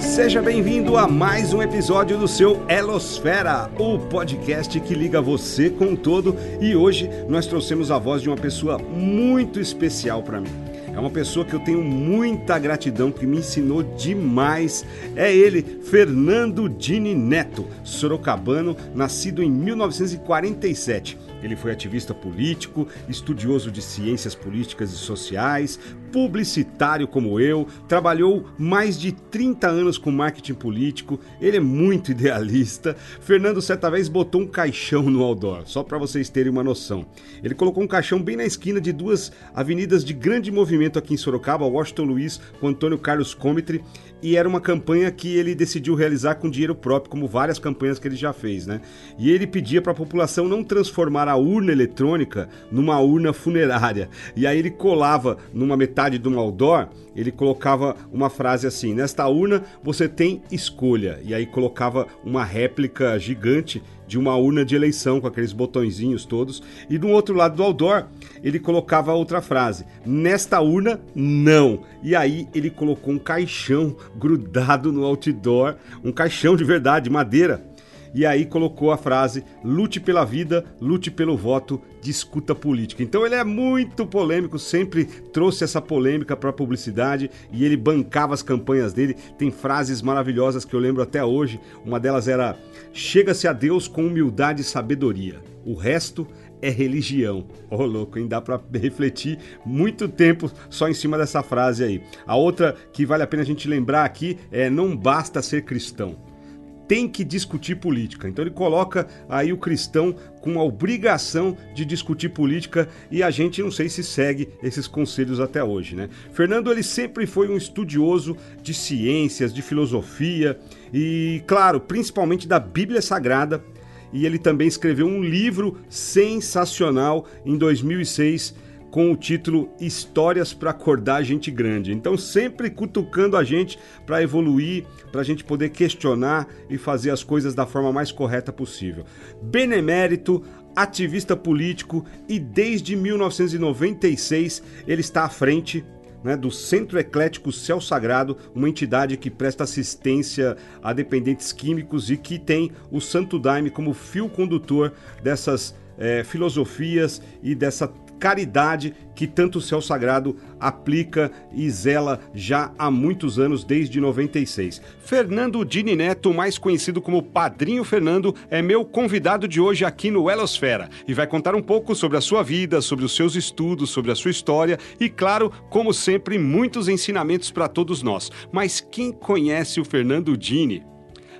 Seja bem-vindo a mais um episódio do seu Elosfera, o podcast que liga você com todo. E hoje nós trouxemos a voz de uma pessoa muito especial para mim. É uma pessoa que eu tenho muita gratidão, que me ensinou demais. É ele, Fernando Dini Neto, sorocabano, nascido em 1947. Ele foi ativista político, estudioso de ciências políticas e sociais, publicitário como eu, trabalhou mais de 30 anos com marketing político, ele é muito idealista. Fernando certa vez botou um caixão no outdoor, só para vocês terem uma noção. Ele colocou um caixão bem na esquina de duas avenidas de grande movimento aqui em Sorocaba, Washington Luiz com Antônio Carlos Comitre, e era uma campanha que ele decidiu realizar com dinheiro próprio, como várias campanhas que ele já fez, né? E ele pedia para a população não transformar a urna eletrônica numa urna funerária. E aí ele colava numa metade de um outdoor, ele colocava uma frase assim: "Nesta urna você tem escolha". E aí colocava uma réplica gigante de uma urna de eleição com aqueles botõezinhos todos. E do outro lado do outdoor, ele colocava outra frase: Nesta urna, não. E aí ele colocou um caixão grudado no outdoor, um caixão de verdade, madeira. E aí colocou a frase: lute pela vida, lute pelo voto, discuta política. Então ele é muito polêmico, sempre trouxe essa polêmica para a publicidade e ele bancava as campanhas dele. Tem frases maravilhosas que eu lembro até hoje. Uma delas era: chega-se a Deus com humildade e sabedoria. O resto é religião. Ô, oh, louco, hein? Dá para refletir muito tempo só em cima dessa frase aí. A outra que vale a pena a gente lembrar aqui é: não basta ser cristão tem que discutir política. Então ele coloca aí o cristão com a obrigação de discutir política e a gente não sei se segue esses conselhos até hoje, né? Fernando ele sempre foi um estudioso de ciências, de filosofia e, claro, principalmente da Bíblia Sagrada. E ele também escreveu um livro sensacional em 2006 com o título Histórias para Acordar Gente Grande. Então, sempre cutucando a gente para evoluir, para a gente poder questionar e fazer as coisas da forma mais correta possível. Benemérito, ativista político e desde 1996 ele está à frente né, do Centro Eclético Céu Sagrado, uma entidade que presta assistência a dependentes químicos e que tem o Santo Daime como fio condutor dessas é, filosofias e dessa caridade que tanto o Céu Sagrado aplica e zela já há muitos anos, desde 96. Fernando Dini Neto, mais conhecido como Padrinho Fernando, é meu convidado de hoje aqui no Elosfera e vai contar um pouco sobre a sua vida, sobre os seus estudos, sobre a sua história e, claro, como sempre, muitos ensinamentos para todos nós. Mas quem conhece o Fernando Dini?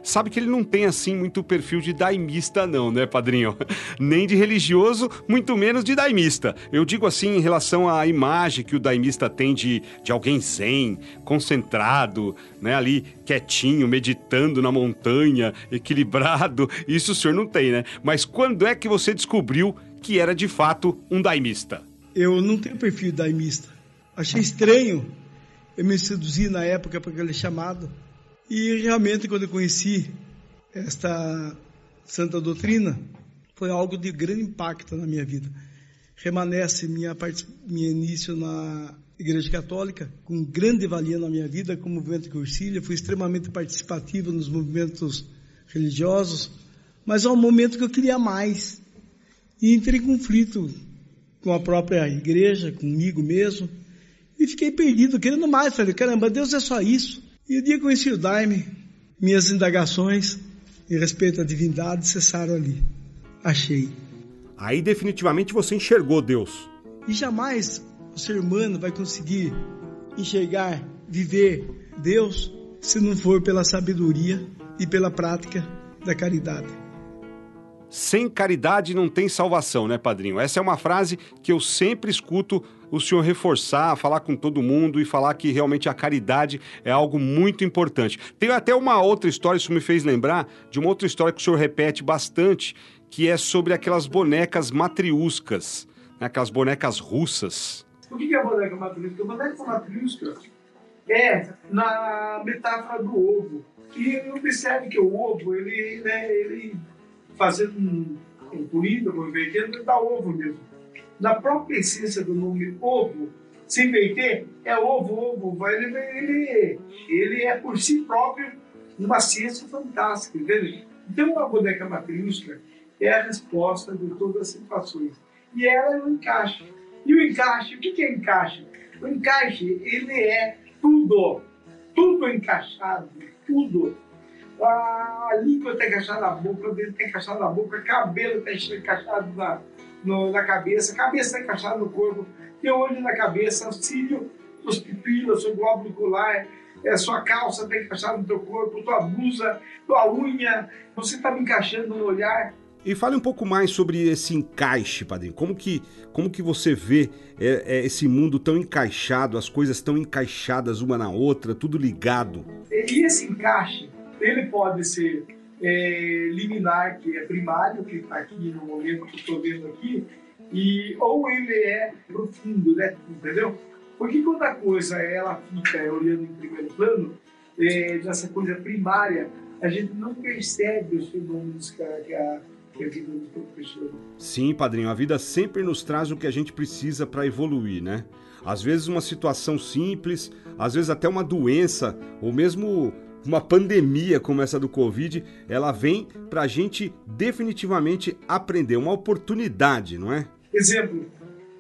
Sabe que ele não tem assim muito perfil de daimista, não, né, padrinho? Nem de religioso, muito menos de daimista. Eu digo assim em relação à imagem que o daimista tem de, de alguém zen, concentrado, né, ali quietinho, meditando na montanha, equilibrado. Isso o senhor não tem, né? Mas quando é que você descobriu que era de fato um daimista? Eu não tenho perfil daimista. Achei estranho eu me seduzir na época para aquele chamado. E realmente, quando eu conheci esta santa doutrina, foi algo de grande impacto na minha vida. Remanesce minha, parte, minha início na Igreja Católica, com grande valia na minha vida, como movimento Cursilha, fui extremamente participativo nos movimentos religiosos, mas há um momento que eu queria mais. E entrei em conflito com a própria igreja, comigo mesmo, e fiquei perdido, querendo mais. Falei, caramba, Deus é só isso. E o dia que conheci o Daime, minhas indagações em respeito à divindade cessaram ali. Achei. Aí definitivamente você enxergou Deus. E jamais o ser humano vai conseguir enxergar, viver Deus se não for pela sabedoria e pela prática da caridade. Sem caridade não tem salvação, né, padrinho? Essa é uma frase que eu sempre escuto o senhor reforçar, falar com todo mundo e falar que realmente a caridade é algo muito importante. Tem até uma outra história, isso me fez lembrar de uma outra história que o senhor repete bastante, que é sobre aquelas bonecas matriuscas, né? aquelas bonecas russas. O que é boneca matriusca? Boneca matriusca é na metáfora do ovo. E observe que o ovo, ele, né, ele fazendo um, um vamos ver aqui, ele dá ovo mesmo na própria essência do nome ovo, se inverter, é ovo, ovo. Ele, ele, ele é por si próprio uma ciência fantástica, entende? Então, uma boneca matriústica é a resposta de todas as situações. E ela é um encaixe. E o encaixe, o que é encaixe? O encaixe, ele é tudo. Tudo encaixado, tudo. A língua está encaixada na boca, o dedo está encaixado na boca, o cabelo está encaixado na, no, na cabeça, a cabeça está encaixada no corpo, tem olho na cabeça, cílio, os pupilas, seu globo ocular, é, sua calça está encaixada no teu corpo, tua blusa, tua unha, você está me encaixando no olhar. E fale um pouco mais sobre esse encaixe, padrinho. Como que, como que você vê é, é, esse mundo tão encaixado, as coisas tão encaixadas uma na outra, tudo ligado? E esse encaixe, ele pode ser é, liminar, que é primário, que está aqui no momento que estou vendo aqui, e, ou ele é profundo, né? entendeu? Porque quando a coisa ela fica olhando em primeiro plano, é, nessa coisa primária, a gente não percebe os fenômenos que a, que a. Sim, padrinho, a vida sempre nos traz o que a gente precisa para evoluir, né? Às vezes uma situação simples, às vezes até uma doença, ou mesmo uma pandemia como essa do Covid, ela vem para a gente definitivamente aprender, uma oportunidade, não é? Exemplo,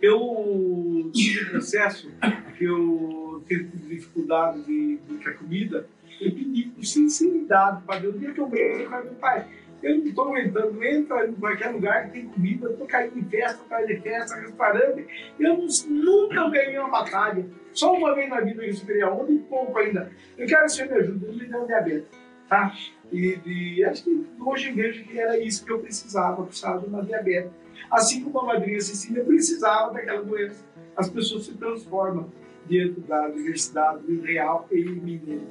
eu tive processo que eu tive dificuldade de, de comida, eu pedi com sinceridade para Deus, dia que eu vejo, eu meu pai, eu não estou aguentando, entra em qualquer lugar que tem comida, eu estou caindo em festa atrás de festa, restaurante, eu nunca ganhei uma batalha, só uma vez na vida eu recebi a onda e pouco ainda. Eu quero que você me ajude, ele me deu diabetes, tá? E, e acho que hoje vejo que era isso que eu precisava, precisava de uma diabetes. Assim como a madrinha Cecília precisava daquela doença. As pessoas se transformam dentro da universidade real e mineiro.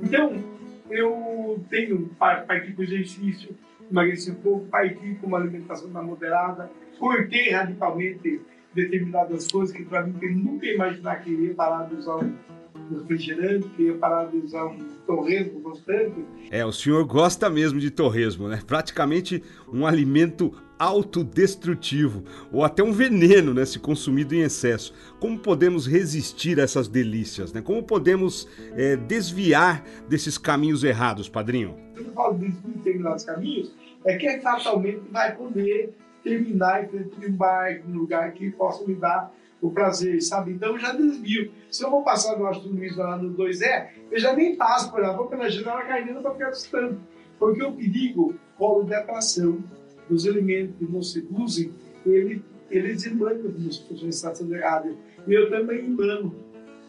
Então, eu tenho partir com exercício, emagreci um pouco, partir com uma alimentação mais moderada, cortei radicalmente determinadas coisas que para mim eu nunca ia imaginar que ia parar de usar um refrigerante, que ia parar de usar um torresmo constante. É, o senhor gosta mesmo de torresmo, né? Praticamente um alimento autodestrutivo ou até um veneno, né, se consumido em excesso. Como podemos resistir a essas delícias, né? Como podemos é, desviar desses caminhos errados, padrinho? Quando eu falo de determinados caminhos, é que fatalmente vai poder terminar em frente de um bar, um lugar que possa me dar o prazer, sabe? Então eu já desvio. Se eu vou passar no Astro Luiz lá no 2E, eu já nem passo por lá, vou pela janela caindo para ficar distante. Porque o perigo, polo de atração, dos elementos que nos seduzem, ele, eles emanam nos funções estação errada. E eu também emano.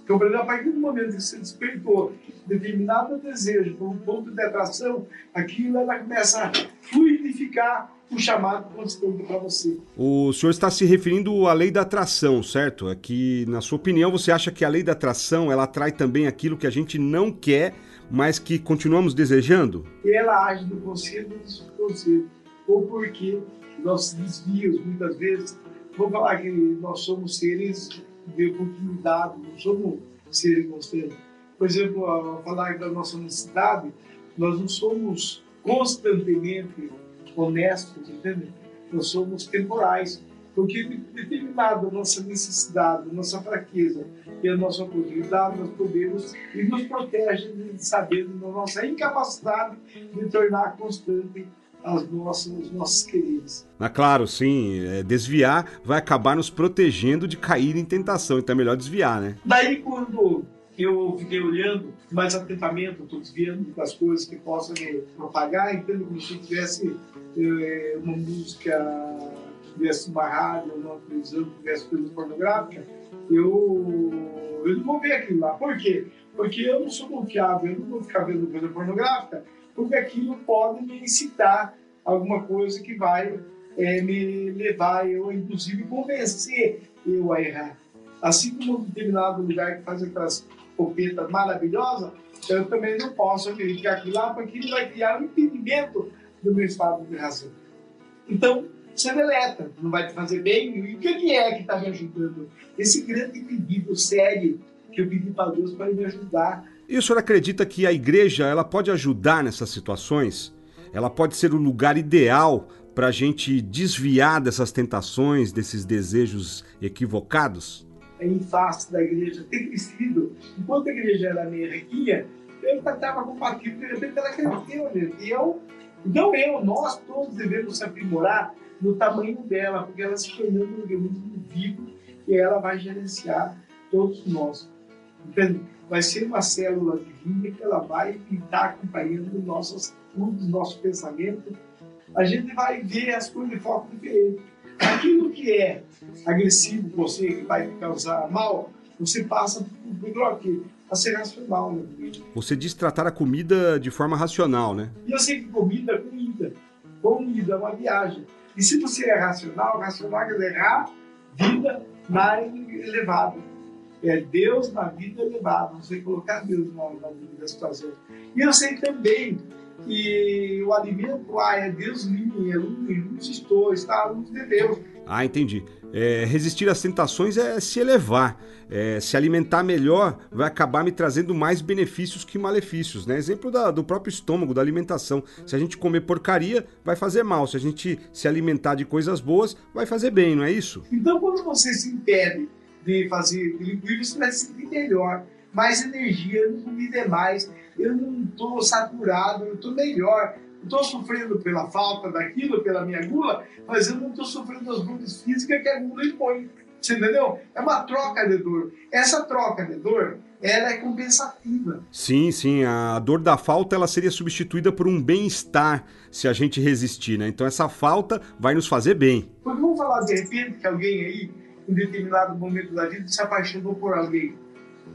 Então, por exemplo, a partir do momento que você despertou determinado desejo por um ponto de atração, aquilo ela começa a fluidificar o chamado constante para você. O senhor está se referindo à lei da atração, certo? É que, na sua opinião, você acha que a lei da atração ela atrai também aquilo que a gente não quer, mas que continuamos desejando? Ela age no consciente e no subconsciente ou porque nossos desvios, muitas vezes, vou falar que nós somos seres de oportunidade, não somos seres constantes. Por exemplo, ao falar da nossa necessidade, nós não somos constantemente honestos, entende? Nós somos temporais, porque determinada a nossa necessidade, a nossa fraqueza e a nossa oportunidade, nós podemos e nos protege de saber da nossa incapacidade de tornar constante as nossas, os nossos queridos. Ah, claro, sim. É, desviar vai acabar nos protegendo de cair em tentação, então é melhor desviar, né? Daí quando eu fiquei olhando mais atentamente, estou desviando das coisas que possam me propagar, entendo como se tivesse é, uma música, tivesse uma rádio, uma televisão, tivesse coisa pornográfica, eu, eu não vou ver aquilo lá. Por quê? Porque eu não sou confiável, eu não vou ficar vendo coisa pornográfica, porque aquilo pode me incitar alguma coisa que vai é, me levar, eu inclusive convencer eu a errar. Assim como um determinado lugar que faz aquelas copetas maravilhosas, eu também não posso acreditar aquilo lá, porque ele vai criar um impedimento do meu estado de razão. Então, você deleta, não vai te fazer bem. E o que é que está me ajudando? Esse grande pedido sério que eu pedi para Deus para me ajudar e o senhor acredita que a igreja ela pode ajudar nessas situações? Ela pode ser o lugar ideal para a gente desviar dessas tentações, desses desejos equivocados? em face da igreja ter crescido, enquanto a igreja era meio riquinha, eu estava compatível, de repente ela cresceu, né? e eu, não eu, nós todos devemos se aprimorar no tamanho dela, porque ela se tornou um organismo vivo e ela vai gerenciar todos nós. Entende? Vai ser uma célula divina que ela vai estar acompanhando nossos, um dos nossos pensamentos. A gente vai ver as coisas de forma diferente. Aquilo que é agressivo você, que vai causar mal, você passa por aqui a ser racional. Né? Você diz tratar a comida de forma racional, né? E eu sei que comida é comida. Comida é uma viagem. E se você é racional, racional quer dizer vida na área elevada. É Deus na vida elevada. Você colocar Deus na, na vida das situações. E eu sei também que o alimento ah, é Deus mim, é luz estou, está a luz de Deus. Ah, entendi. É, resistir às tentações é se elevar. É, se alimentar melhor vai acabar me trazendo mais benefícios que malefícios, né? Exemplo da, do próprio estômago, da alimentação. Se a gente comer porcaria, vai fazer mal. Se a gente se alimentar de coisas boas, vai fazer bem, não é isso? Então, quando você se impede de fazer vai se sentir melhor. Mais energia, eu não comi demais, eu não estou saturado, eu estou melhor estou sofrendo pela falta daquilo, pela minha gula, mas eu não estou sofrendo as dores físicas que a gula impõe. Você entendeu? É uma troca de dor. Essa troca de dor, ela é compensativa. Sim, sim. A dor da falta ela seria substituída por um bem-estar se a gente resistir, né? Então essa falta vai nos fazer bem. Porque vamos falar de repente que alguém aí, em determinado momento da vida, se apaixonou por alguém.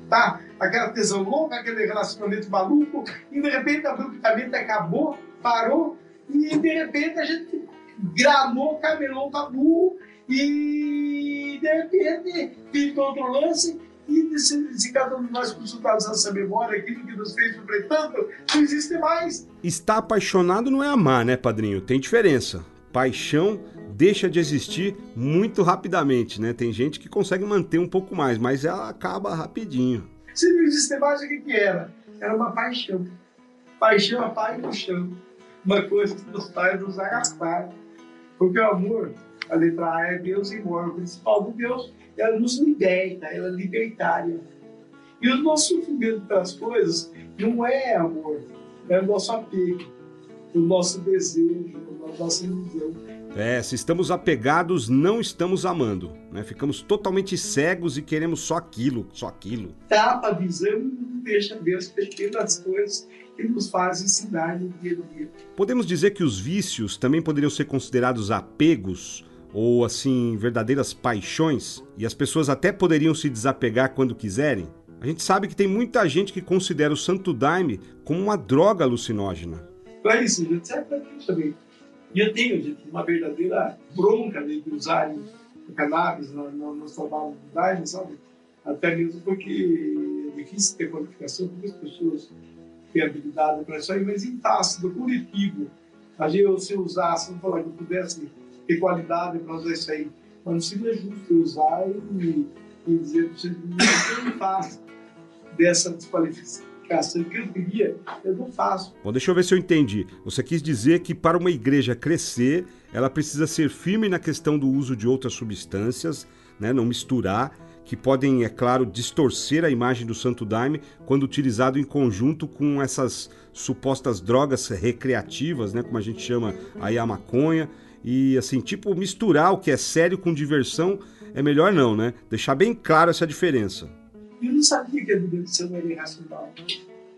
Tá? Aquela tesão louca, aquele relacionamento maluco, e de repente abruptamente acabou parou e de repente a gente gramou, camelou tabu e de repente pintou outro lance e se, se cada um de nós consultarmos essa memória, aquilo que nos fez sofrer tanto, não existe mais. Estar apaixonado não é amar, né, padrinho? Tem diferença. Paixão deixa de existir muito rapidamente, né? Tem gente que consegue manter um pouco mais, mas ela acaba rapidinho. Se não existe mais, o que, era? Era uma paixão. Paixão, a pai no chão uma coisa que nos faz nos agastar. Porque o amor, a letra A é Deus e amor. O principal de Deus, ela nos liberta, ela é libertária. E o nosso sofrimento pelas coisas não é amor, é o nosso apego, o nosso desejo, a nossa ilusão. É, se estamos apegados, não estamos amando. Né? Ficamos totalmente cegos e queremos só aquilo, só aquilo. Tapa a visão deixa Deus pequenas coisas que nos fazem ensinar no dia a dia. Podemos dizer que os vícios também poderiam ser considerados apegos ou assim verdadeiras paixões e as pessoas até poderiam se desapegar quando quiserem? A gente sabe que tem muita gente que considera o santo daime como uma droga alucinógena. É isso, gente serve para também. E eu tenho, gente, uma verdadeira bronca de usar cannabis no, no, no trabalho do daime, sabe? Até mesmo porque é difícil ter qualificação, porque as pessoas ter habilidade para isso aí, mas em taça do coletivo, a gente, se eu usasse, não falar que eu pudesse ter qualidade para usar isso aí, mas não seria justo usar e, e dizer para vocês, não faço dessa desqualificação que eu queria, eu não faço. Bom, deixa eu ver se eu entendi. Você quis dizer que para uma igreja crescer, ela precisa ser firme na questão do uso de outras substâncias, né, não misturar que podem, é claro, distorcer a imagem do Santo Daime quando utilizado em conjunto com essas supostas drogas recreativas, né, como a gente chama aí a maconha, e assim, tipo, misturar o que é sério com diversão é melhor não, né? Deixar bem claro essa diferença. Eu não sabia que a diversão era irracional.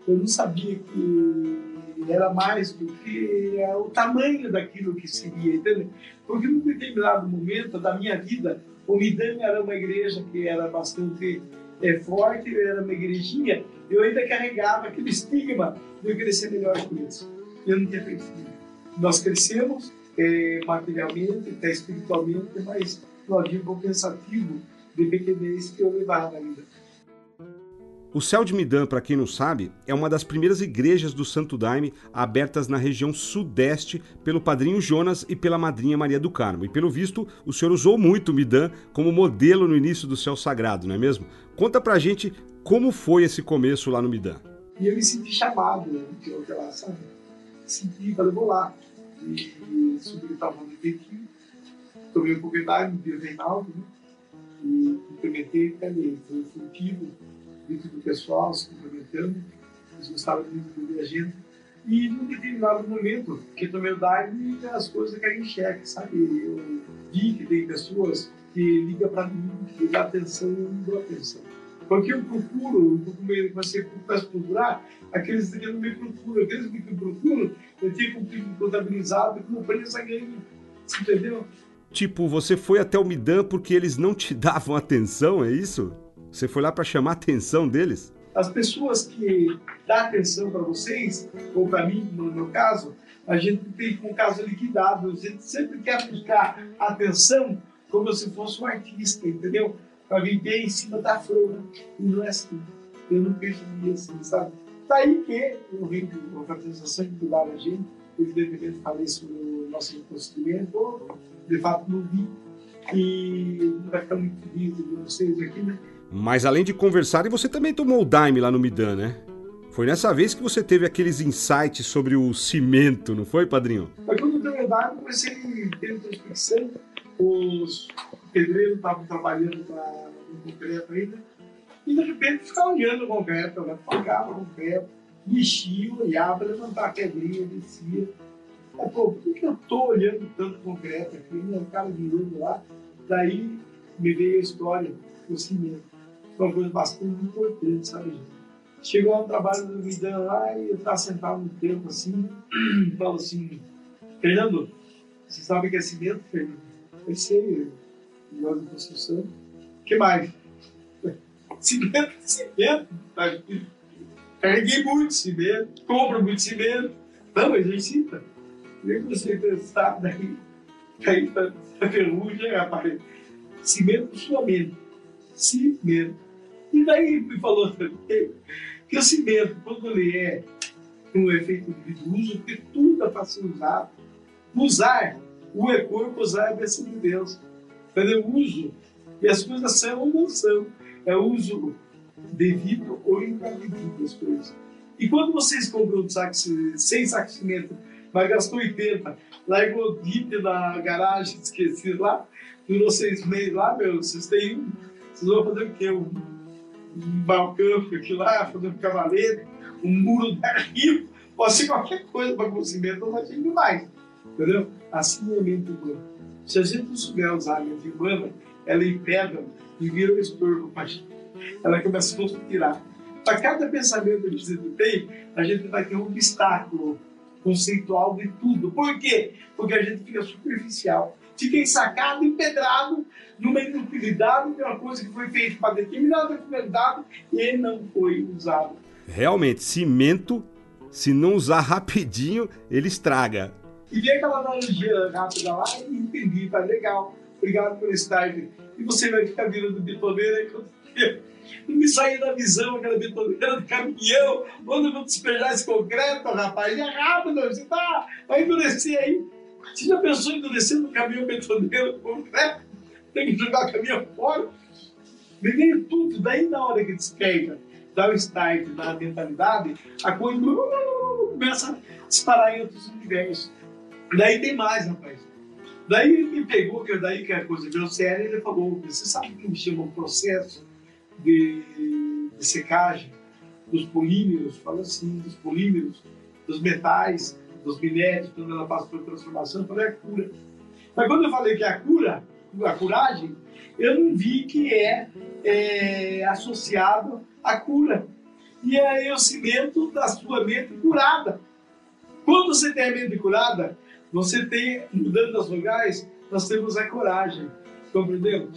Eu não sabia que era mais do que o tamanho daquilo que seria, entendeu? Porque num determinado momento da minha vida, o Midame era uma igreja que era bastante é, forte, era uma igrejinha, eu ainda carregava aquele estigma de eu crescer melhor com isso. Eu não tinha feito. Nós crescemos é, materialmente, até espiritualmente, mas não havia um pensativo de pequenez que eu levava ainda. O Céu de Midã, para quem não sabe, é uma das primeiras igrejas do Santo Daime abertas na região sudeste pelo padrinho Jonas e pela madrinha Maria do Carmo. E pelo visto, o senhor usou muito Midã como modelo no início do Céu Sagrado, não é mesmo? Conta pra gente como foi esse começo lá no Midã. E eu me senti chamado, né? Eu lá, sabe? Senti, falei, vou lá. E, e subi o tamanho de Pequim, tomei um água, no dia Reinaldo, né? E implementei também, foi frutível, dentro do pessoal, se complementando, eles gostavam muito de a gente. E num determinado momento, que o dive, as coisas caem em xeque, sabe? Eu vi que tem pessoas que ligam para mim, que dá atenção e eu não dou atenção. Porque eu procuro, eu começa a procurar, aqueles que não me procuram, aqueles que me procuram, eu tenho contabilizado como presa ganha. Entendeu? Tipo, você foi até o Midan porque eles não te davam atenção, é isso? Você foi lá para chamar a atenção deles? As pessoas que dão atenção para vocês, ou para mim, no meu caso, a gente tem o caso liquidado. A gente sempre quer buscar atenção como se fosse um artista, entendeu? Para viver em cima da flor. E não é assim. Eu não percebi assim, sabe? Daí que eu com a organização que cuidava a gente, evidentemente falei sobre o nosso procedimento, de fato não vi. E não vai ficar muito feliz de vocês aqui, né? Mas além de conversar, você também tomou o Daime lá no Midan, né? Foi nessa vez que você teve aqueles insights sobre o cimento, não foi, padrinho? Mas quando eu tomei o Daime, comecei a ter introspecção. Os pedreiros estavam trabalhando para no concreto ainda. E de repente ficava olhando o concreto, né? pagava o concreto, mexia, olhava, levantava a pedrinha, descia. Aí, pô, por que, eu tô olhando tanto concreto aqui? Né? O cara virando lá. Daí me veio a história do cimento uma coisa bastante importante, sabe? Chegou um trabalho do Midan lá e eu estava sentado no tempo assim, falo assim, Fernando, você sabe que é cimento, Fernando? Eu sei, melhor de construção. O que mais? Cimento, cimento. Carreguei muito cimento, compro muito cimento. Não, exercita. Nem você pensar daí, daí a ferrugem, rapaz. Cimento sua mente. Cimento. E daí me falou que o cimento, quando ele é um efeito de uso, porque tudo é ser usado. Usar, o é corpo, usar é bênção de Deus. Entendeu? Uso. E as coisas são ou não são. É uso devido ou indevido das coisas. E quando vocês compram um saco, 100 sacos de cimento, mas gastou 80, largou 20 na garagem, esqueci lá, durou seis meses lá, meu, vocês têm um. Vocês vão fazer o quê? Um um balcão aqui lá, fazendo cavalete, um muro rio, pode ser qualquer coisa para conseguir, não vai ter mais. Entendeu? Assim é a mente humana. Se a gente não souber usar a mente humana, ela impede e vira um estorvo para a gente. Ela começa a nos tirar. Para cada pensamento que a gente tem, a gente vai ter um obstáculo conceitual de tudo. Por quê? Porque a gente fica superficial fiquei sacado, empedrado numa inutilidade de uma coisa que foi feita para determinada finalidade e não foi usado. Realmente, cimento, se não usar rapidinho, ele estraga. E vi aquela analogia rápida lá e entendi, tá legal. Obrigado por estar aqui. E você vai ficar virando betoneira não me sair da visão aquela betoneira do caminhão, onde eu vou despejar esse concreto, rapaz, é rápido, você tá, vai endurecer aí. Você já pensou em endurecer no caminhão betoneiro? Né? Tem que jogar o caminhão fora? Veio tudo, daí na hora que despeja, dá o start na mentalidade, a coisa começa a disparar em outros universos. Daí tem mais, rapaz. Daí ele me pegou, que daí que a coisa virou séria, ele falou, você sabe que me chama um processo de, de secagem dos polímeros, fala assim, dos polímeros, dos metais, dos minérios, quando ela passa por transformação, eu falei a cura. Mas quando eu falei que é a cura, a curagem, eu não vi que é, é associado à cura. E é o cimento da sua mente curada. Quando você tem a mente curada, você tem, mudando as vogais, nós temos a coragem. Compreendeu?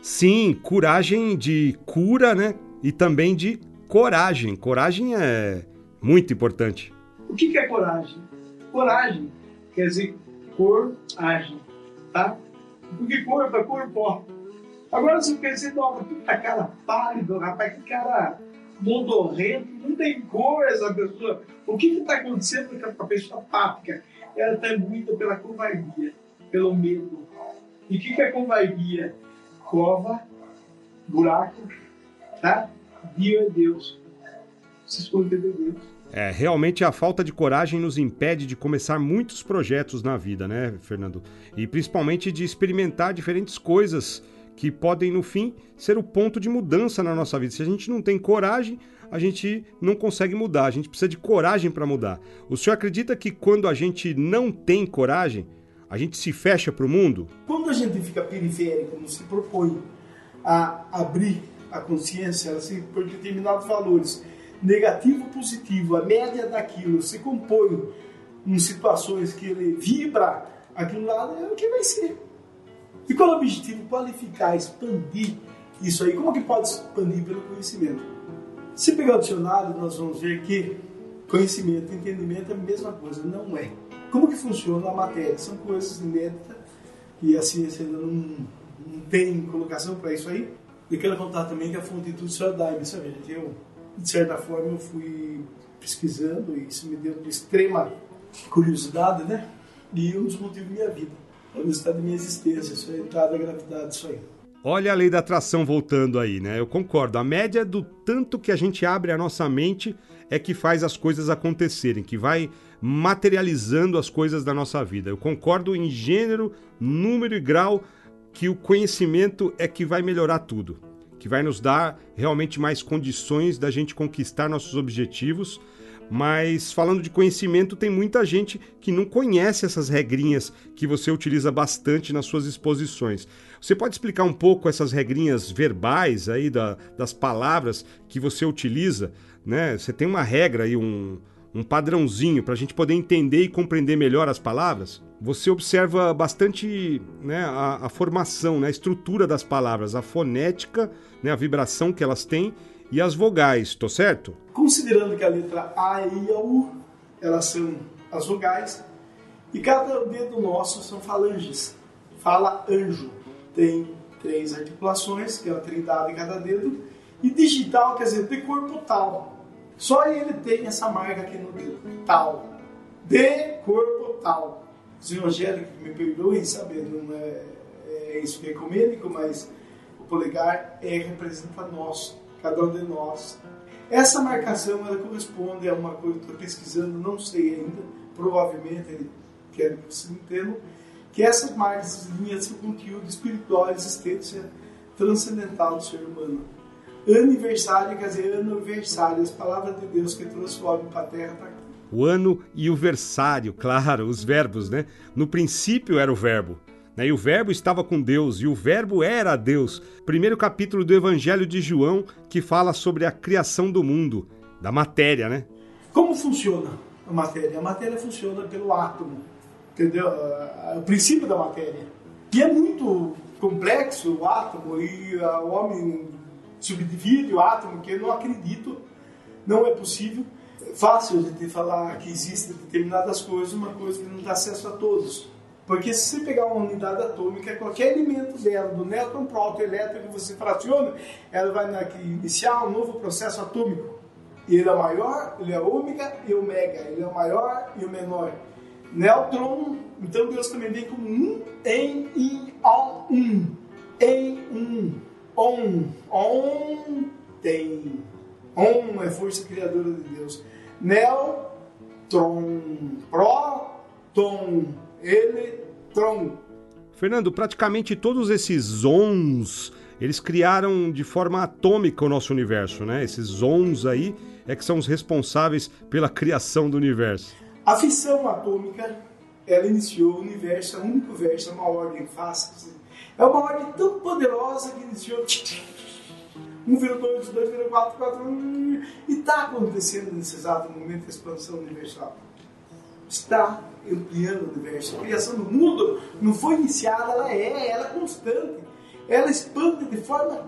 Sim, coragem de cura, né? E também de coragem. Coragem é muito importante. O que é coragem? Coragem, quer dizer coragem, tá? Porque corpo é corpo. Agora você pensa, nossa, que cara pálido, rapaz, que cara modorrento, não tem cor essa pessoa. O que está acontecendo com a pessoa pática? Ela está imbuída pela covardia, pelo medo. E o que, que é covardia? Cova, buraco, tá? Dio é Deus. Se esconder de Deus. É, realmente a falta de coragem nos impede de começar muitos projetos na vida, né, Fernando? E principalmente de experimentar diferentes coisas que podem, no fim, ser o ponto de mudança na nossa vida. Se a gente não tem coragem, a gente não consegue mudar. A gente precisa de coragem para mudar. O senhor acredita que quando a gente não tem coragem, a gente se fecha para o mundo? Quando a gente fica periférico, não se propõe a abrir a consciência assim, por determinados valores, negativo positivo, a média daquilo, se compõe em situações que ele vibra, aquilo lá é o que vai ser. E qual é o objetivo? Qualificar, expandir isso aí. Como que pode expandir pelo conhecimento? Se pegar o dicionário, nós vamos ver que conhecimento e entendimento é a mesma coisa. Não é. Como que funciona a matéria? São coisas inéditas e a ciência ainda não, não tem colocação para isso aí. Eu quero contar também que a fonte de tudo isso é o Daime, sabe? Eu, de certa forma, eu fui pesquisando e isso me deu de extrema curiosidade, né? E um dos motivos da minha vida, a necessidade da minha existência, isso aí, da gravidade, isso aí. Olha a lei da atração voltando aí, né? Eu concordo. A média do tanto que a gente abre a nossa mente é que faz as coisas acontecerem, que vai materializando as coisas da nossa vida. Eu concordo em gênero, número e grau que o conhecimento é que vai melhorar tudo, que vai nos dar realmente mais condições da gente conquistar nossos objetivos mas falando de conhecimento, tem muita gente que não conhece essas regrinhas que você utiliza bastante nas suas exposições. Você pode explicar um pouco essas regrinhas verbais aí da, das palavras que você utiliza? Né? Você tem uma regra aí, um, um padrãozinho para a gente poder entender e compreender melhor as palavras? Você observa bastante né, a, a formação, né, a estrutura das palavras, a fonética, né, a vibração que elas têm e as vogais, tô certo? Considerando que a letra A e a U, elas são as vogais, e cada dedo nosso são falanges. Fala anjo. Tem três articulações, que é a trindade em cada dedo, e digital quer dizer de corpo tal. Só ele tem essa marca aqui no dedo, tal. De corpo tal. O senhor Angélico, me perdoe, sabe, não é, é isso que é ecumênico, mas o polegar é, representa nós cada um de nós. Essa marcação ela corresponde a uma coisa que estou pesquisando, não sei ainda, provavelmente ele quer que você entenda, que essas marcas, linhas são conteúdo espiritual, existência transcendental do ser humano. Aniversário quer dizer aniversário, as palavras de Deus que trouxe o homem para a terra está aqui. O ano e o versário, claro, os verbos, né? No princípio era o verbo. Né? E o Verbo estava com Deus, e o Verbo era Deus. Primeiro capítulo do Evangelho de João, que fala sobre a criação do mundo, da matéria, né? Como funciona a matéria? A matéria funciona pelo átomo, entendeu? O princípio da matéria. E é muito complexo o átomo, e o homem subdivide o átomo, que eu não acredito, não é possível. É fácil de falar que existem determinadas coisas, uma coisa que não dá acesso a todos. Porque se você pegar uma unidade atômica, qualquer elemento dela, do néutron para o autoelétrico que você fraciona, ela vai iniciar um novo processo atômico. Ele é maior, ele é ômega e ômega, ele é maior e o menor. Nêutron, então Deus também vem como um, em, e, on, um, em, um, on, on, tem. On é força criadora de Deus. Neutron, próton, eletrão. Fernando, praticamente todos esses ons, eles criaram de forma atômica o nosso universo, né? Esses ons aí é que são os responsáveis pela criação do universo. A fissão atômica, ela iniciou o universo, é o único verso, é uma ordem fácil. É uma ordem tão poderosa que iniciou 1 virou 2, 2 virou 4, 4, 1, e está acontecendo nesse exato momento a expansão universal está ampliando o universo. A criação do mundo não foi iniciada, ela é, ela é constante. Ela expande de forma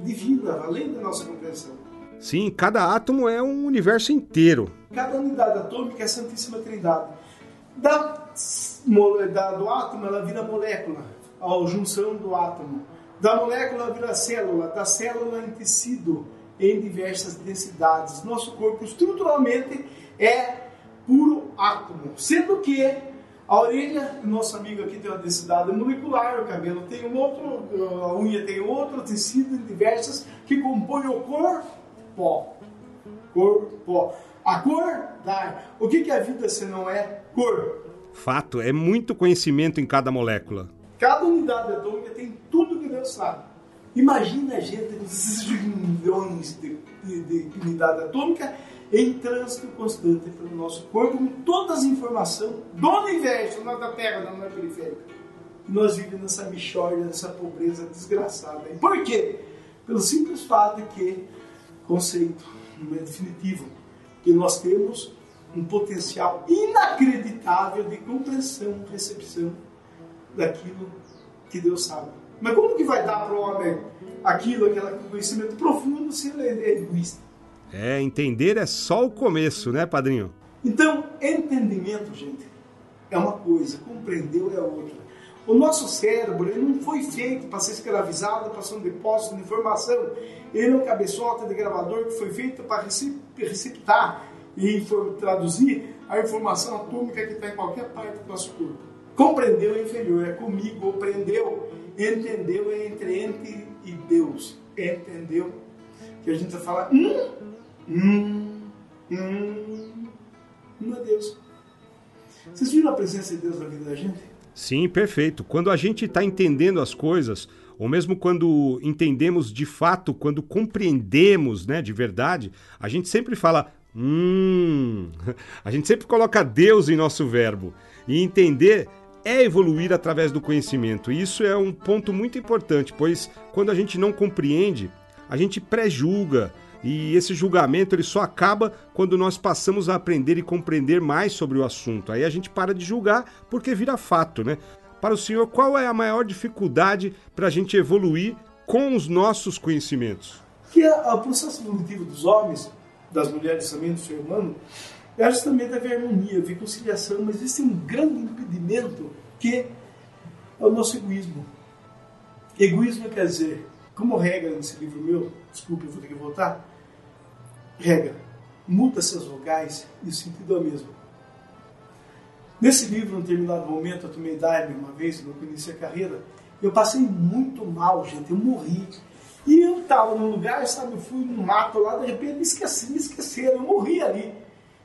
divina, além da nossa compreensão. Sim, cada átomo é um universo inteiro. Cada unidade atômica é a Santíssima Trindade. Da, da, do átomo, ela vira molécula, a junção do átomo. Da molécula vira célula, da célula em tecido, em diversas densidades. Nosso corpo estruturalmente é puro átomo. Sendo que a orelha, nosso amigo aqui tem uma densidade molecular, o cabelo tem um outro, a unha tem outro, tecido diversas que compõem o corpo. Corpo. A cor da. O que, que é a vida se não é cor? Fato, é muito conhecimento em cada molécula. Cada unidade atômica tem tudo que Deus sabe. Imagina a gente milhões de, de, de unidade atômica em trânsito constante pelo nosso corpo, com todas as informações do universo, não da Terra, não é periférica. Nós vivemos nessa mixórdia, nessa pobreza desgraçada. Por quê? Pelo simples fato que, conceito, não é definitivo, que nós temos um potencial inacreditável de compreensão, recepção daquilo que Deus sabe. Mas como que vai dar para o homem aquilo, aquele conhecimento profundo, se ele é egoísta? É, entender é só o começo, né, padrinho? Então, entendimento, gente, é uma coisa, compreendeu é outra. O nosso cérebro ele não foi feito para ser escravizado, para ser um depósito de informação. Ele é um cabeçota de gravador que foi feito para receptar e traduzir a informação atômica que está em qualquer parte do nosso corpo. Compreendeu é inferior, é comigo, compreendeu, entendeu é entre ente e Deus. Entendeu? Que a gente fala, hum, hum, hum, não é Deus. Vocês viram a presença de Deus na vida da gente? Sim, perfeito. Quando a gente está entendendo as coisas, ou mesmo quando entendemos de fato, quando compreendemos né, de verdade, a gente sempre fala, hum. A gente sempre coloca Deus em nosso verbo. E entender é evoluir através do conhecimento. E isso é um ponto muito importante, pois quando a gente não compreende, a gente pré-julga. E esse julgamento ele só acaba quando nós passamos a aprender e compreender mais sobre o assunto. Aí a gente para de julgar porque vira fato, né? Para o senhor, qual é a maior dificuldade para a gente evoluir com os nossos conhecimentos? Que o processo evolutivo dos homens, das mulheres também, do ser humano, é justamente haver harmonia, haver conciliação, mas existe um grande impedimento que é o nosso egoísmo. Egoísmo quer dizer, como regra nesse livro meu, desculpe, eu vou ter que voltar, regra, muda essas vogais e o sentido é o mesmo. Nesse livro, em um determinado momento, eu tomei Daime uma vez, no início da carreira, eu passei muito mal, gente, eu morri. E eu estava num lugar, sabe, eu fui no mato lá, de repente me esqueci, me esqueceram, eu morri ali.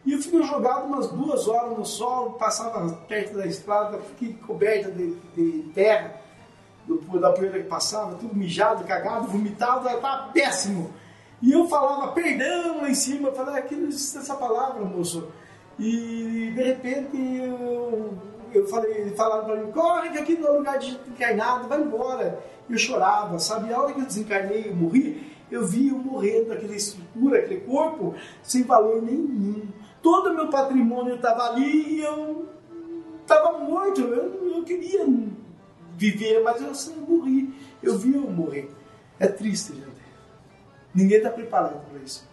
E eu fiquei jogado umas duas horas no sol, passava perto da estrada, fiquei coberta de, de terra, do, da poeira que passava, tudo mijado, cagado, vomitado, estava péssimo. E eu falava perdão lá em cima, eu falei, aqui não existe essa palavra, moço. E de repente eu, eu falei, falaram para mim, corre que aqui não é lugar de encarnado, vai embora. Eu chorava, sabe? A hora que eu desencarnei e morri, eu vi eu morrendo, aquela estrutura, aquele corpo, sem valor nenhum todo o meu patrimônio estava ali e eu estava morto. Eu, eu queria viver, mas eu morri. Eu vi eu morrer. É triste, gente. Ninguém está preparado para isso.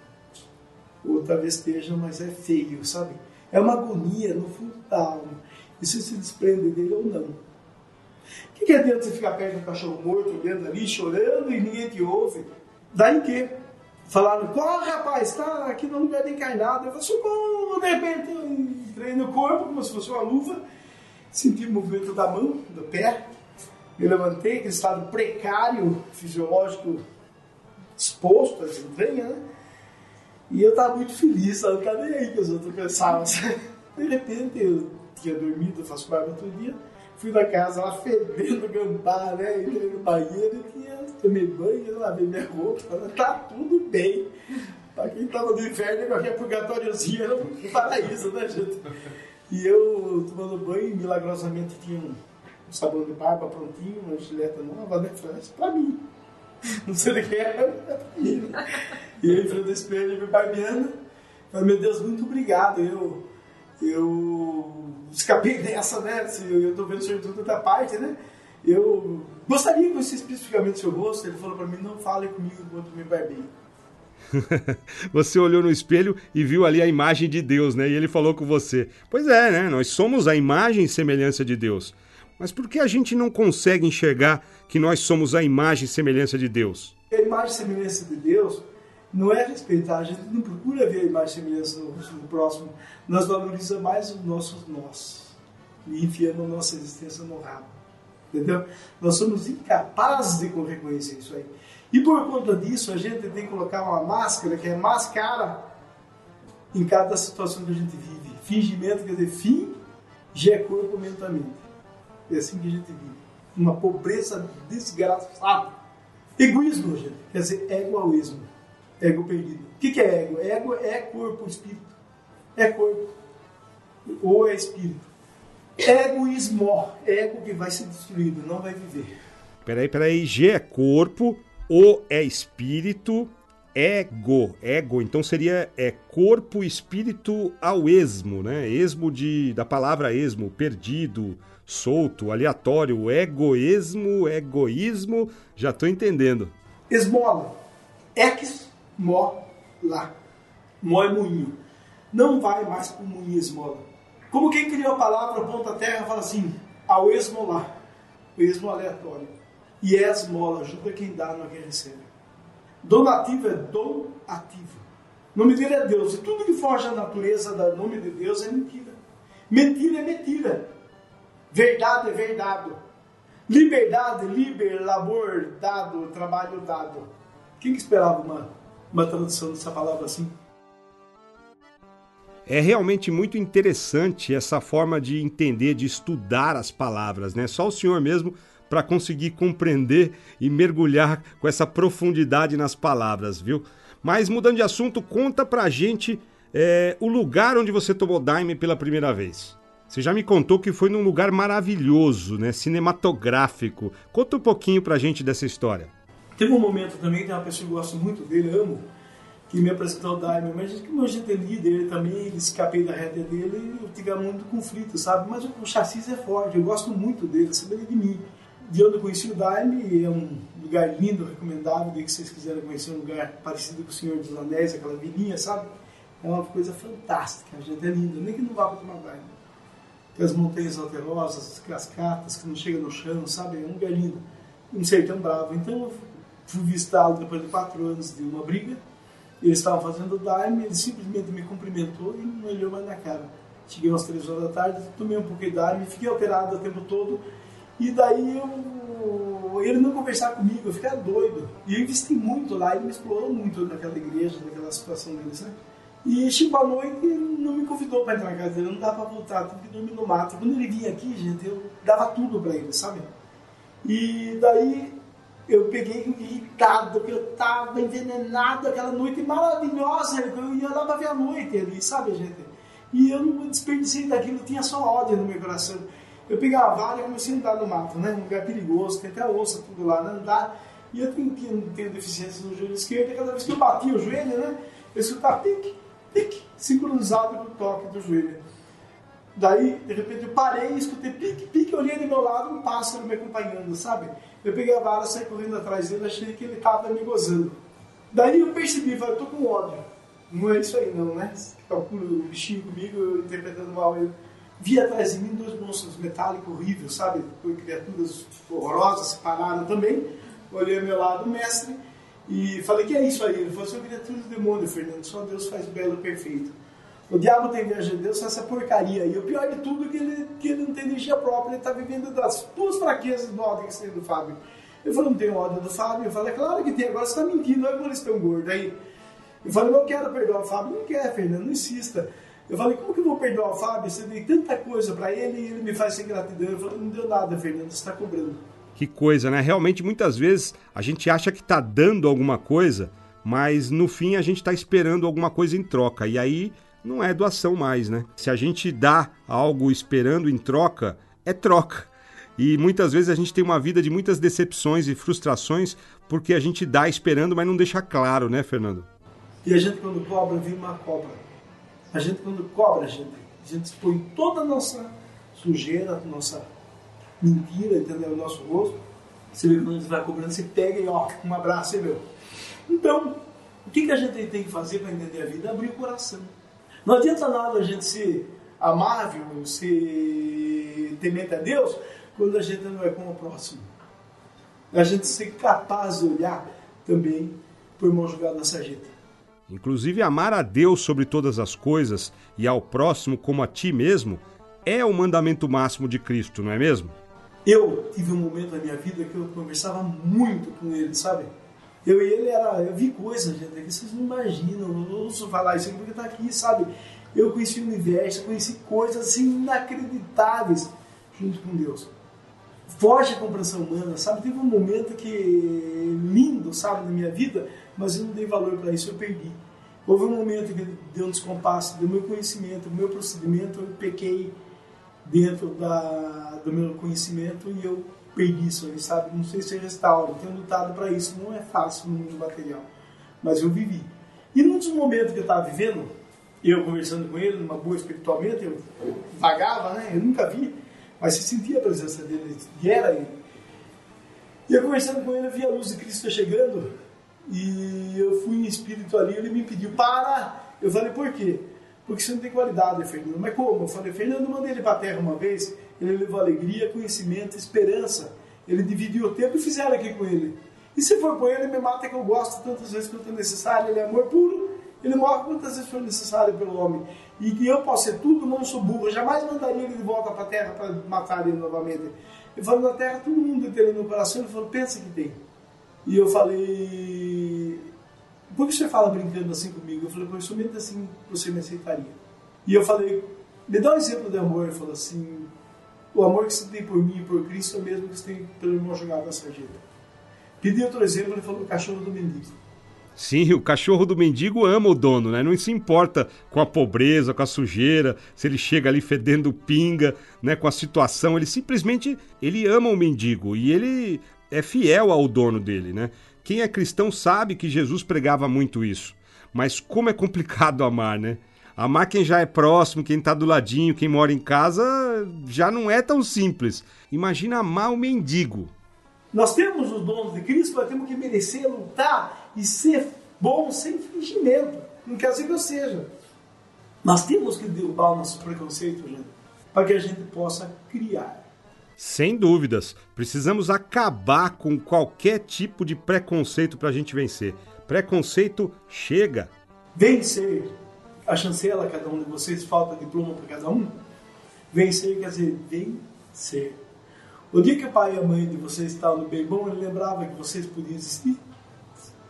Ou talvez esteja, mas é feio, sabe? É uma agonia no fundo da alma. E se se desprende dele ou não. O que, que adianta você ficar perto um cachorro morto, olhando ali, chorando e ninguém te ouve? Daí que? Falaram, corre rapaz, tá aqui no lugar de encarnado. Eu falei, socorro, de repente eu entrei no corpo como se fosse uma luva, senti o movimento da mão, do pé, me levantei, aquele estado precário, fisiológico, exposto, assim, venha, né? E eu estava muito feliz, sabe? Cadê aí que os outros pensavam? De repente eu tinha dormido, eu faço barba todo dia, fui na casa lá fedendo gambá, né? Entrei no banheiro tomei banho, lavei minha roupa, tá tudo bem. Pra quem tava no inferno, qualquer purgatóriozinho era um paraíso, né, gente? E eu tomando banho, milagrosamente tinha um sabão de barba prontinho, uma gileta nova, né? Falei, isso é pra mim. Não sei do que era, é pra mim. Né? E eu enfrentei o espelho me barbeando. Falei, meu Deus, muito obrigado. Eu, eu escapei dessa, né? Eu tô vendo o senhor de toda parte, né? Eu gostaria de conhecer especificamente seu rosto. Ele falou para mim: não fale comigo enquanto me barbeio. você olhou no espelho e viu ali a imagem de Deus, né? E ele falou com você. Pois é, né? Nós somos a imagem e semelhança de Deus. Mas por que a gente não consegue enxergar que nós somos a imagem e semelhança de Deus? A imagem e semelhança de Deus não é respeitar, a gente não procura ver a imagem e semelhança do próximo, nós valorizamos mais os nossos nós e enfiamos a nossa existência no rabo. Entendeu? Nós somos incapazes de reconhecer isso aí. E por conta disso, a gente tem que colocar uma máscara que é máscara em cada situação que a gente vive. Fingimento quer dizer fim, já é corpo mentalmente. É assim que a gente vive. Uma pobreza desgraçada. Egoísmo, gente, quer dizer egoísmo, ego perdido. O que, que é ego? Ego é corpo, espírito. É corpo. Ou é espírito. Egoísmo, ego que vai ser destruído, não vai viver. Peraí, peraí. G é corpo, O é espírito, ego. Ego, então seria é corpo, espírito ao esmo, né? Esmo de, da palavra esmo, perdido, solto, aleatório, egoísmo, egoísmo. Já estou entendendo. Esmola. Ex, mó, lá. Mó é moinho. Não vai mais para o moinho esmola. Como quem criou a palavra ponta terra fala assim, ao esmolar. O esmo aleatório. E é esmola, ajuda quem dá, não é quem recebe. Donativo é dom ativo. O nome dele é Deus. E tudo que foge à natureza do nome de Deus é mentira. Mentira é mentira. Verdade é verdade. Liberdade, liber, labor, dado, trabalho dado. Quem que esperava uma, uma tradução dessa palavra assim? É realmente muito interessante essa forma de entender, de estudar as palavras, né? Só o senhor mesmo para conseguir compreender e mergulhar com essa profundidade nas palavras, viu? Mas mudando de assunto, conta pra gente é, o lugar onde você tomou Daime pela primeira vez. Você já me contou que foi num lugar maravilhoso, né? Cinematográfico. Conta um pouquinho pra gente dessa história. Teve um momento também, tem uma pessoa que eu gosto muito dele, amo, que me apresentou o Daime, mas como a gente é líder, ele também, ele escapei da reta dele, eu tive muito conflito, sabe? Mas o, o chassi é forte, eu gosto muito dele, sabe ele de mim de onde eu conheci o Daime, é um lugar lindo, recomendável, de que vocês quiserem conhecer um lugar parecido com o Senhor dos Anéis, aquela vilinha, sabe? É uma coisa fantástica, a gente é linda, nem que não vá para tomar Daime. Tem as montanhas alterosas, as cascatas que não chegam no chão, sabe? É um lugar lindo, um sertão bravo. Então fui visitá-lo depois de quatro anos de uma briga, eles estavam fazendo o Daime, ele simplesmente me cumprimentou e não olhou mais na cara. Cheguei umas três horas da tarde, tomei um pouquinho de Daime, fiquei alterado o tempo todo, e daí eu, ele não conversar comigo, eu fiquei doido. E eu investi muito lá, ele me explorou muito naquela igreja, naquela situação dele, sabe? E chegou a noite e não me convidou para entrar na casa dele, não dava para voltar, tive que dormir no mato. Quando ele vinha aqui, gente, eu dava tudo para ele, sabe? E daí eu peguei irritado, porque eu estava envenenado aquela noite maravilhosa, eu ia lá para ver a noite ali, sabe, gente? E eu não desperdicei daquilo, tinha só ódio no meu coração. Eu peguei a vara e comecei a andar no mato, né? Um lugar perigoso, tem até onça tudo lá, né? Andar. E eu tenho, tenho, deficiência no joelho esquerdo, e cada vez que eu batia o joelho, né? Eu escutava pique, pique, sincronizado com o toque do joelho. Daí, de repente, eu parei, escutei pique, pique, olhei do meu lado, um pássaro me acompanhando, sabe? Eu peguei a vara, saí correndo atrás dele, achei que ele estava me gozando. Daí eu percebi, falei, eu tô com ódio. Não é isso aí não, né? Calcula o bichinho comigo, eu interpretando mal ele vi atrás de mim dois monstros metálicos horríveis, sabe? Criaturas horrorosas, se pararam também. Olhei ao meu lado, mestre, e falei: que é isso aí? Ele falou: são criaturas do demônio, Fernando, só Deus faz belo e perfeito. O diabo tem inveja de Deus, essa porcaria. E o pior de tudo é que ele, que ele não tem energia própria, ele está vivendo das duas fraquezas do ódio que tem do Fábio. Ele falou: não tem ódio do Fábio? Eu falei: é claro que tem, agora você está mentindo, olha como eles estão gordos aí. Eu falei: eu quero perdoar o Fábio. Não quer, Fernando, não insista. Eu falei, como que eu vou perdoar o Fábio? Você deu tanta coisa para ele e ele me faz sem gratidão. Eu falei, não deu nada, Fernando, você está cobrando. Que coisa, né? Realmente, muitas vezes a gente acha que está dando alguma coisa, mas no fim a gente está esperando alguma coisa em troca. E aí não é doação mais, né? Se a gente dá algo esperando em troca, é troca. E muitas vezes a gente tem uma vida de muitas decepções e frustrações porque a gente dá esperando, mas não deixa claro, né, Fernando? E a gente, quando cobra, vira uma cobra. A gente, quando cobra, a gente, a gente expõe toda a nossa sujeira, nossa mentira, entendeu? O nosso rosto. Você vê quando a gente vai cobrando, você pega e ó, um abraço, você viu? Então, o que, que a gente tem que fazer para entender a vida? Abrir o coração. Não adianta nada a gente ser amável, ser temente a Deus, quando a gente não é como o próximo. A gente ser capaz de olhar também para o irmão jogado na sarjeta. Inclusive, amar a Deus sobre todas as coisas e ao próximo como a ti mesmo é o mandamento máximo de Cristo, não é mesmo? Eu tive um momento na minha vida que eu conversava muito com ele, sabe? Eu e ele era. Eu vi coisas, gente, que vocês não imaginam. Não ouço falar isso porque tá aqui, sabe? Eu conheci o universo, conheci coisas assim inacreditáveis junto com Deus. foge à compreensão humana, sabe? Teve um momento que lindo, sabe, na minha vida, mas eu não dei valor para isso, eu perdi. Houve um momento que deu um descompasso do meu conhecimento, do meu procedimento, eu pequei dentro da, do meu conhecimento e eu perdi isso aí, sabe? Não sei se restauro, tenho lutado para isso, não é fácil no mundo material, mas eu vivi. E num dos momentos que eu estava vivendo, eu conversando com ele, numa boa espiritualmente, eu vagava, né? Eu nunca vi, mas se sentia a presença dele, e era ele. E eu conversando com ele, eu vi a luz de Cristo chegando, e eu fui em espírito ali, ele me pediu, para! Eu falei, por quê? Porque você não tem qualidade, Fernando. Mas como? Eu falei, Fernando, eu mandei ele para a terra uma vez, ele levou alegria, conhecimento, esperança. Ele dividiu o tempo e fizeram aqui com ele. E se for com ele, me mata que eu gosto tantas vezes quanto é necessário, ele é amor puro, ele morre quantas vezes for necessário pelo homem. E que eu posso ser tudo, não sou burro. Eu jamais mandaria ele de volta para a terra para matar ele novamente. Ele falou, na terra todo mundo tem ele no coração. Ele falou, pensa que tem. E eu falei, por que você fala brincando assim comigo? Eu falei, porque somente assim você me aceitaria. E eu falei, me dá um exemplo de amor. Ele falou assim, o amor que você tem por mim e por Cristo é o mesmo que você tem pelo irmão jogado na sarjeta. Pedi outro exemplo, ele falou, o cachorro do mendigo. Sim, o cachorro do mendigo ama o dono, né? Não se importa com a pobreza, com a sujeira, se ele chega ali fedendo pinga, né? Com a situação, ele simplesmente ele ama o mendigo e ele é fiel ao dono dele, né? Quem é cristão sabe que Jesus pregava muito isso. Mas como é complicado amar, né? Amar quem já é próximo, quem tá do ladinho, quem mora em casa, já não é tão simples. Imagina amar o mendigo. Nós temos os dons de Cristo, nós temos que merecer, lutar e ser bom sem fingimento. Não quer dizer que eu seja. Nós temos que derrubar o nosso preconceito, gente, para que a gente possa criar. Sem dúvidas, precisamos acabar com qualquer tipo de preconceito para a gente vencer. Preconceito chega. Vencer. A chancela, cada um de vocês, falta diploma para cada um. Vencer quer dizer vencer. O dia que o pai e a mãe de vocês estavam bem bom, ele lembrava que vocês podiam existir?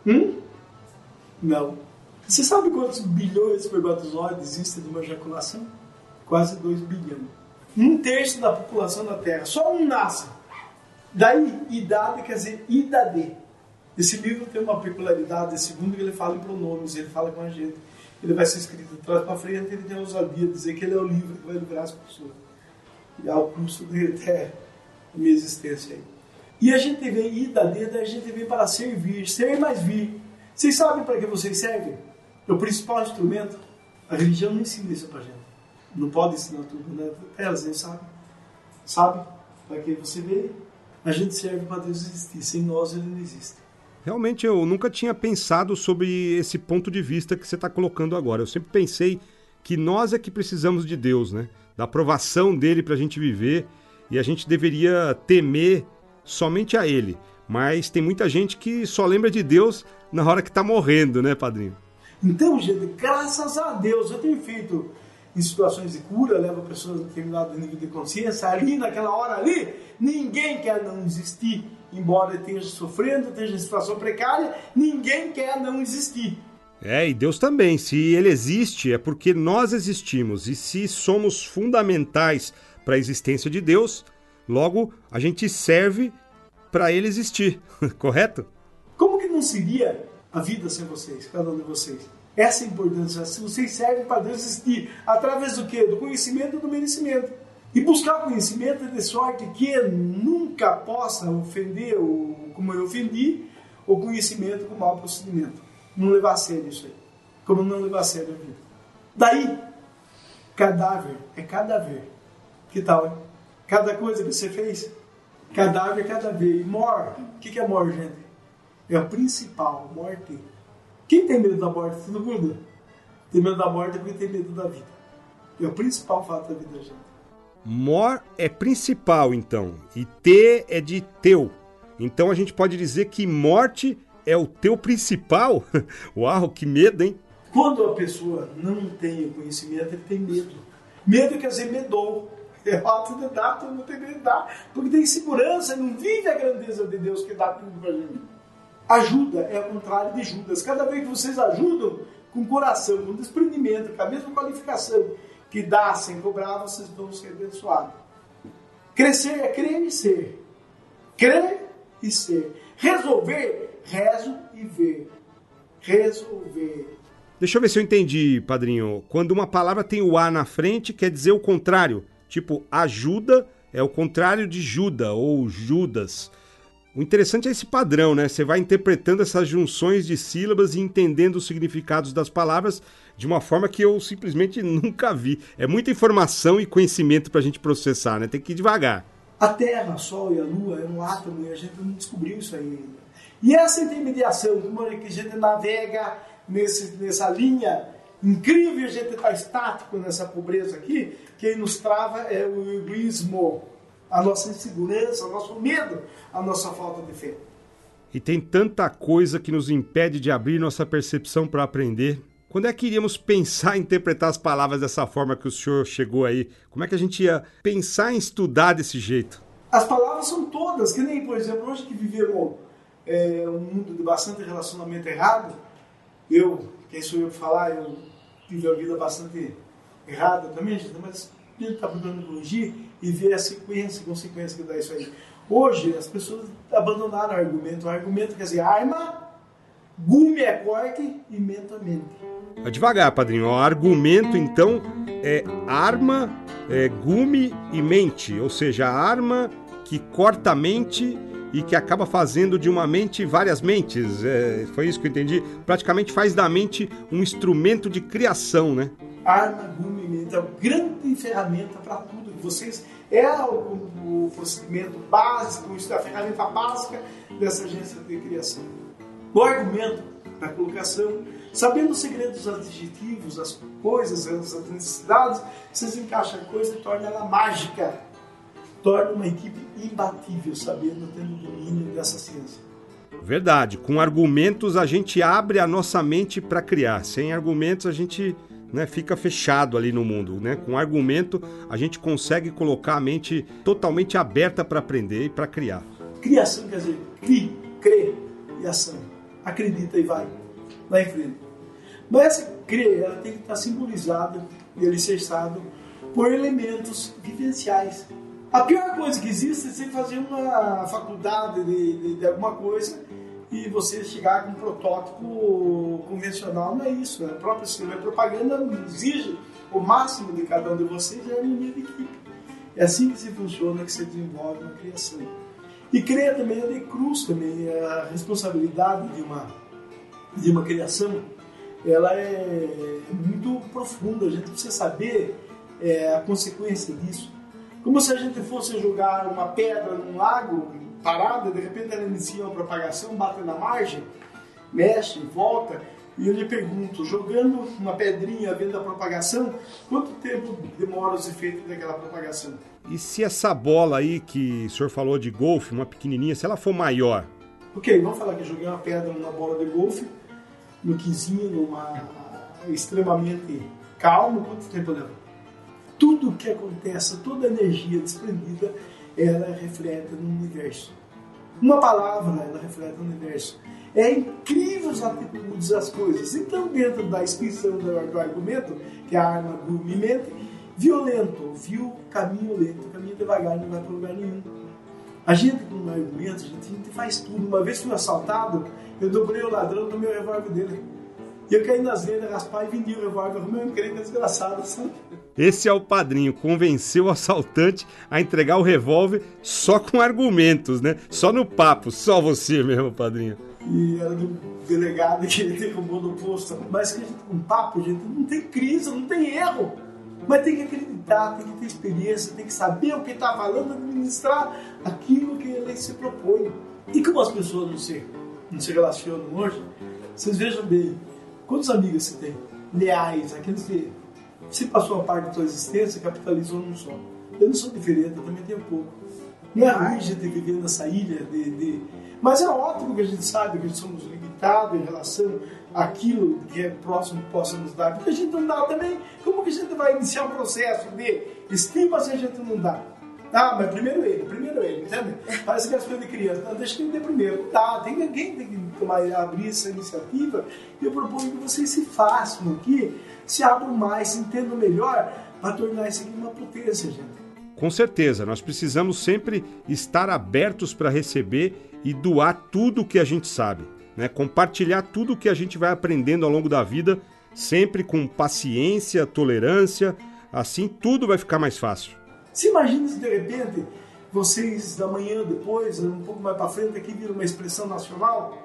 Hum? Não. Você sabe quantos bilhões de espermatozoides existem numa ejaculação? Quase 2 bilhões. Um terço da população da Terra. Só um nasce. Daí, idade quer dizer idade. Esse livro tem uma peculiaridade, segundo ele fala em pronomes, ele fala com a gente. Ele vai ser escrito de trás para frente, ele tem a ousadia de dizer que ele é o livro que vai livrar as pessoas. E ao custo de até minha existência aí. E a gente vem, e da a gente vem para servir, ser mais vir. Vocês sabem para que vocês servem? O principal instrumento. A religião não ensina isso para gente. Não pode ensinar tudo, né? Elas nem sabem. Sabe? Para que você vê, a gente serve para Deus existir. Sem nós ele não existe. Realmente eu nunca tinha pensado sobre esse ponto de vista que você está colocando agora. Eu sempre pensei que nós é que precisamos de Deus, né? Da aprovação dele para a gente viver e a gente deveria temer somente a Ele. Mas tem muita gente que só lembra de Deus na hora que está morrendo, né, padrinho? Então, gente, graças a Deus eu tenho feito em situações de cura, levo pessoas a determinado nível de consciência, ali naquela hora ali, ninguém quer não existir, embora esteja sofrendo, esteja em situação precária, ninguém quer não existir. É, e Deus também, se Ele existe, é porque nós existimos, e se somos fundamentais para a existência de Deus, logo a gente serve para ele existir, correto? Como que não seria a vida sem vocês, cada um de vocês? Essa é a importância. Se vocês servem para Deus existir, através do quê? Do conhecimento e do merecimento. E buscar conhecimento de sorte que nunca possa ofender, o, como eu ofendi, o conhecimento com mau procedimento. Não levar a sério isso aí. Como não levar a sério a vida. Daí, cadáver é cadáver. Que tal, hein? Cada coisa que você fez, cadáver cada vez. Mor, o que, que é mor, gente? É o principal, morte. Quem tem medo da morte? Todo mundo. Tem medo da morte porque tem medo da vida. É o principal fato da vida, gente. Mor é principal, então. E T é de teu. Então a gente pode dizer que morte é o teu principal? Uau, que medo, hein? Quando a pessoa não tem o conhecimento, ele tem medo. Medo quer dizer medou. É ato de dar, todo mundo tem medo de dar. Porque tem segurança, não vive a grandeza de Deus que dá tudo pra gente. Ajuda é o contrário de Judas. Cada vez que vocês ajudam com coração, com desprendimento, com a mesma qualificação que dá sem cobrar, vocês vão ser abençoados. Crescer é crer e ser. Crer e ser. Resolver, rezo e ver. Resolver. Deixa eu ver se eu entendi, padrinho. Quando uma palavra tem o A na frente, quer dizer o contrário. Tipo, ajuda é o contrário de Juda ou Judas. O interessante é esse padrão, né? Você vai interpretando essas junções de sílabas e entendendo os significados das palavras de uma forma que eu simplesmente nunca vi. É muita informação e conhecimento para a gente processar, né? Tem que ir devagar. A Terra, o Sol e a Lua é um átomo e a gente não descobriu isso aí ainda. E essa intermediação, que a gente navega nesse, nessa linha incrível, a gente está estático nessa pobreza aqui, quem nos trava é o egoísmo a nossa insegurança, o nosso medo, a nossa falta de fé. E tem tanta coisa que nos impede de abrir nossa percepção para aprender. Quando é que iríamos pensar em interpretar as palavras dessa forma que o senhor chegou aí? Como é que a gente ia pensar em estudar desse jeito? As palavras são todas, que nem, por exemplo, hoje que vivemos é, um mundo de bastante relacionamento errado, eu, quem sou eu para falar, eu tive a vida bastante errada também, mas ele está procurando corrigir e ver a sequência, a consequência que dá isso aí. Hoje, as pessoas abandonaram o argumento. O argumento quer dizer arma, gume é corte e mento é mente. Vai devagar, padrinho. O argumento, então, é arma, é gume e mente. Ou seja, a arma que corta a mente e que acaba fazendo de uma mente várias mentes. É, foi isso que eu entendi. Praticamente faz da mente um instrumento de criação, né? Arma, gume mente é uma grande ferramenta para tudo. Vocês é o, o procedimento básico, é a ferramenta básica dessa agência de criação. O argumento da colocação, sabendo os segredos adjetivos, as coisas, as necessidades, vocês encaixam a coisa e torna ela mágica. Torna uma equipe imbatível, sabendo, tendo domínio dessa ciência. Verdade. Com argumentos a gente abre a nossa mente para criar. Sem argumentos a gente né, fica fechado ali no mundo. Né? Com argumento, a gente consegue colocar a mente totalmente aberta para aprender e para criar. Criação quer dizer cri, crê e ação. Acredita e vai. Vai em frente. Mas essa crer, ela tem que estar simbolizada e alicerçada por elementos vivenciais. A pior coisa que existe é você fazer uma faculdade de, de, de alguma coisa e você chegar com um protótipo convencional não é isso. Né? A própria cinema propaganda exige o máximo de cada um de vocês é a de equipe. É assim que se funciona, que se desenvolve uma criação. E crer também é de cruz também, a responsabilidade de uma, de uma criação, ela é muito profunda, a gente precisa saber é, a consequência disso. Como se a gente fosse jogar uma pedra num lago parada, de repente ela inicia uma propagação, bate na margem, mexe, volta, e eu lhe pergunto, jogando uma pedrinha vendo a propagação, quanto tempo demora os efeitos daquela propagação? E se essa bola aí que o senhor falou de golfe, uma pequenininha, se ela for maior? Ok, vamos falar que eu joguei uma pedra numa bola de golfe, no quizinho, numa extremamente calmo, quanto tempo leva? Tudo que acontece, toda a energia desprendida, ela reflete no universo. Uma palavra, ela reflete no universo. É incrível as atitudes das coisas. Então, dentro da inscrição do, argumento, que é a arma do mente, violento, viu caminho lento, caminho devagar, não vai para lugar nenhum. A gente, com um argumento, a gente, a gente faz tudo. Uma vez fui assaltado, eu dobrei o ladrão no meu revólver dele. E eu caí nas vendas, raspar e vendi o revólver. Arrumei um encrenca desgraçado, sabe? Esse é o padrinho, convenceu o assaltante a entregar o revólver só com argumentos, né? Só no papo, só você mesmo, padrinho. E era do delegado que ele derrubou no posto. Mas que com papo, gente, não tem crise, não tem erro. Mas tem que acreditar, tem que ter experiência, tem que saber o que está falando, administrar aquilo que ele se propõe. E como as pessoas não se, não se relacionam hoje, vocês vejam bem, Quantos amigos você tem? Leais, aqueles que se passou a parte da sua existência, capitalizou num só. Eu não sou diferente, eu também tenho pouco. Não é ruim a gente viver nessa ilha de, de... Mas é ótimo que a gente sabe que somos limitados em relação àquilo que é próximo que possa nos dar. Porque a gente não dá também. Como que a gente vai iniciar um processo de estima se a gente não dá? Ah, mas primeiro ele, primeiro ele, entende? Parece que é as coisas de criança. Não, deixa que ele primeiro. Tá, tem alguém tem que tomar, abrir essa iniciativa. E eu proponho que vocês se façam aqui, se abram mais, se entendam melhor, para tornar isso aqui uma potência, gente. Com certeza, nós precisamos sempre estar abertos para receber e doar tudo o que a gente sabe, né? Compartilhar tudo o que a gente vai aprendendo ao longo da vida, sempre com paciência, tolerância, assim tudo vai ficar mais fácil. Se imagina se de repente vocês da manhã depois, um pouco mais para frente aqui viram uma expressão nacional,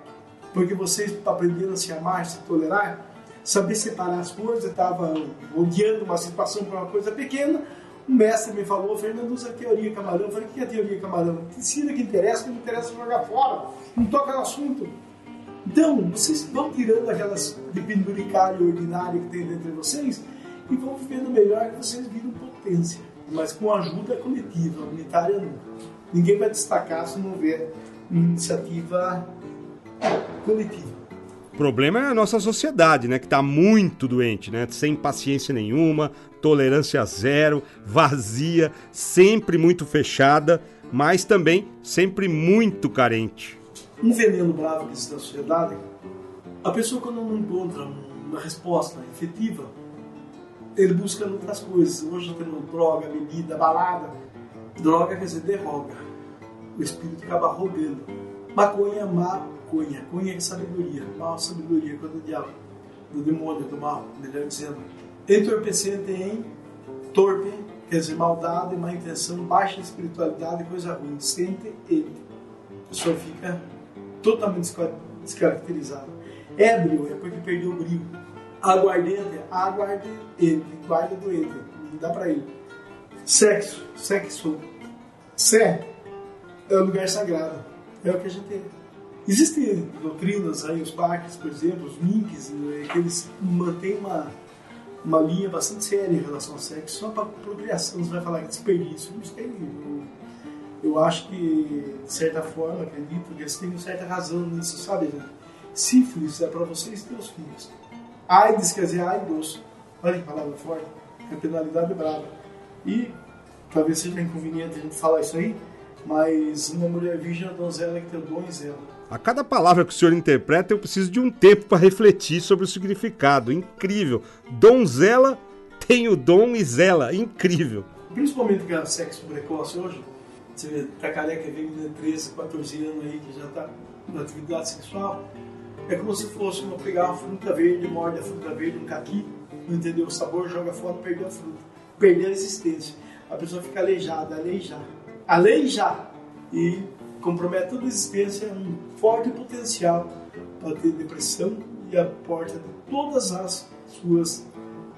porque vocês aprenderam a se amar, a se tolerar, saber separar as coisas, estava odiando uma situação para uma coisa pequena, o mestre me falou, Fernando usa a teoria camarão. Eu falei, o que é a teoria camarão? Ensina que interessa, que não interessa jogar fora. Não toca no assunto. Então, vocês vão tirando aquelas de penduricalho ordinário que tem dentro de vocês e vão vivendo melhor que vocês viram potência. Mas com ajuda coletiva, unitária nunca. Ninguém vai destacar se não houver iniciativa coletiva. O problema é a nossa sociedade, né, que está muito doente, né, sem paciência nenhuma, tolerância zero, vazia, sempre muito fechada, mas também sempre muito carente. Um veneno bravo que existe na sociedade, a pessoa quando não encontra uma resposta efetiva, ele busca outras coisas. Hoje nós temos droga, bebida, balada. Droga quer dizer derroga. O espírito acaba rogando. Maconha é má cunha. É sabedoria. Mal sabedoria, quando o diabo, do demônio, do mal, melhor dizendo. Entorpecente em torpe, quer dizer, maldade, má intenção, baixa espiritualidade, coisa ruim. Sente ele. A pessoa fica totalmente descaracterizada. Ébrio é porque perdeu o brilho. Aguardente, aguarde ele, guarda doente, não dá para ele. Sexo, sexo, sé é o lugar sagrado, é o que a gente Existem doutrinas aí, os parques, por exemplo, os minks, né, que eles mantêm uma, uma linha bastante séria em relação ao sexo, só para procriação, você vai falar que desperdício. Não sei, eu, eu acho que, de certa forma, acredito que eles têm certa razão nisso, sabe? Gente? Sífilis é para vocês e seus filhos. AIDS quer dizer aidos. Olha que palavra forte. A penalidade é brava. E talvez seja inconveniente a gente falar isso aí, mas uma mulher virgem é uma donzela que tem dons ela a cada palavra que o senhor interpreta, eu preciso de um tempo para refletir sobre o significado. Incrível. Donzela tem o dom e zela. Incrível. Principalmente que é sexo precoce hoje. Você vê, tá careca vem de 13, 14 anos aí que já tá na atividade sexual. É como se fosse uma pegar uma fruta verde, morde a fruta verde, um caqui, entendeu o sabor, joga fora, perdeu a fruta. Perdeu a existência. A pessoa fica aleijada, aleijar. Aleijar. E compromete toda a existência, um forte potencial para ter depressão e a porta de todas as suas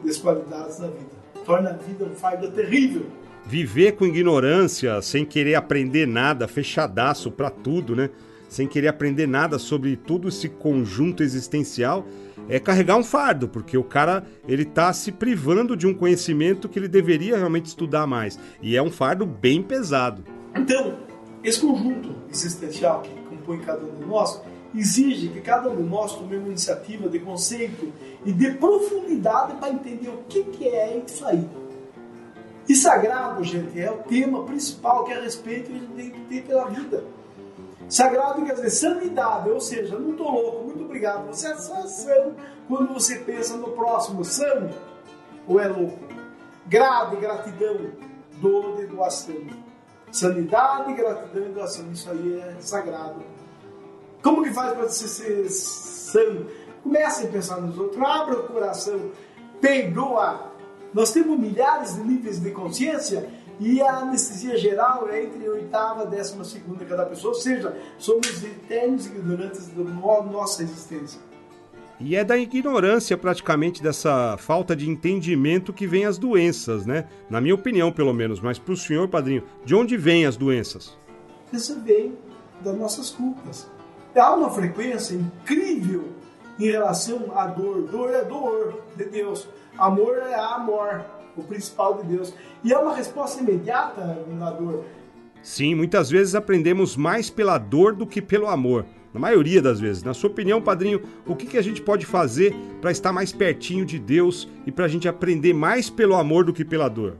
desqualidades na vida. Torna a vida um fardo terrível. Viver com ignorância, sem querer aprender nada, fechadaço para tudo, né? Sem querer aprender nada sobre todo esse conjunto existencial, é carregar um fardo, porque o cara ele tá se privando de um conhecimento que ele deveria realmente estudar mais. E é um fardo bem pesado. Então, esse conjunto existencial que compõe cada um de nós exige que cada um de nós tome uma iniciativa de conceito e de profundidade para entender o que, que é isso aí. E sagrado, gente, é o tema principal que é a respeito a gente tem que ter pela vida. Sagrado quer dizer sanidade, ou seja, não estou louco, muito obrigado. Você é só são quando você pensa no próximo, são ou é louco? Grado e gratidão, dor de doação. Sanidade, gratidão e doação. Isso aí é sagrado. Como que faz para você ser são? Comece a pensar nos outros, abra o coração, perdoa. Nós temos milhares de níveis de consciência e a anestesia geral é entre a oitava e a décima segunda cada pessoa, ou seja, somos eternos ignorantes da nossa existência. E é da ignorância, praticamente, dessa falta de entendimento que vem as doenças, né? Na minha opinião, pelo menos. Mas para o senhor, padrinho, de onde vêm as doenças? Isso vem das nossas culpas. Há uma frequência incrível em relação à dor. Dor é dor de Deus. Amor é amor, o principal de Deus. E é uma resposta imediata na dor. Sim, muitas vezes aprendemos mais pela dor do que pelo amor. Na maioria das vezes. Na sua opinião, padrinho, o que, que a gente pode fazer para estar mais pertinho de Deus e para a gente aprender mais pelo amor do que pela dor?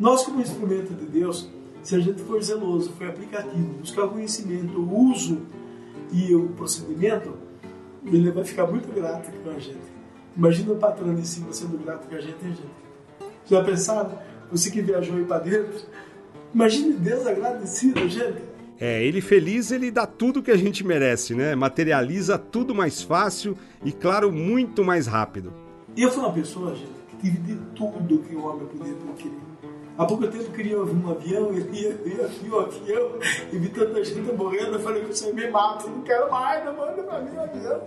Nós, como instrumento de Deus, se a gente for zeloso, for aplicativo, buscar o conhecimento, o uso e o procedimento, ele vai ficar muito grato com a gente. Imagina o patrão em cima sendo grato com a gente, hein, gente? Já pensaram? Você que viajou aí para dentro, Imagine Deus agradecido, gente. É, ele feliz, ele dá tudo que a gente merece, né? Materializa tudo mais fácil e, claro, muito mais rápido. Eu fui uma pessoa, gente, que tive de tudo que o homem podia querer. Há pouco tempo eu queria um avião, eu ia, vi um avião e vi tanta gente morrendo, eu falei você me mata, não quero mais, não manda pra mim um avião.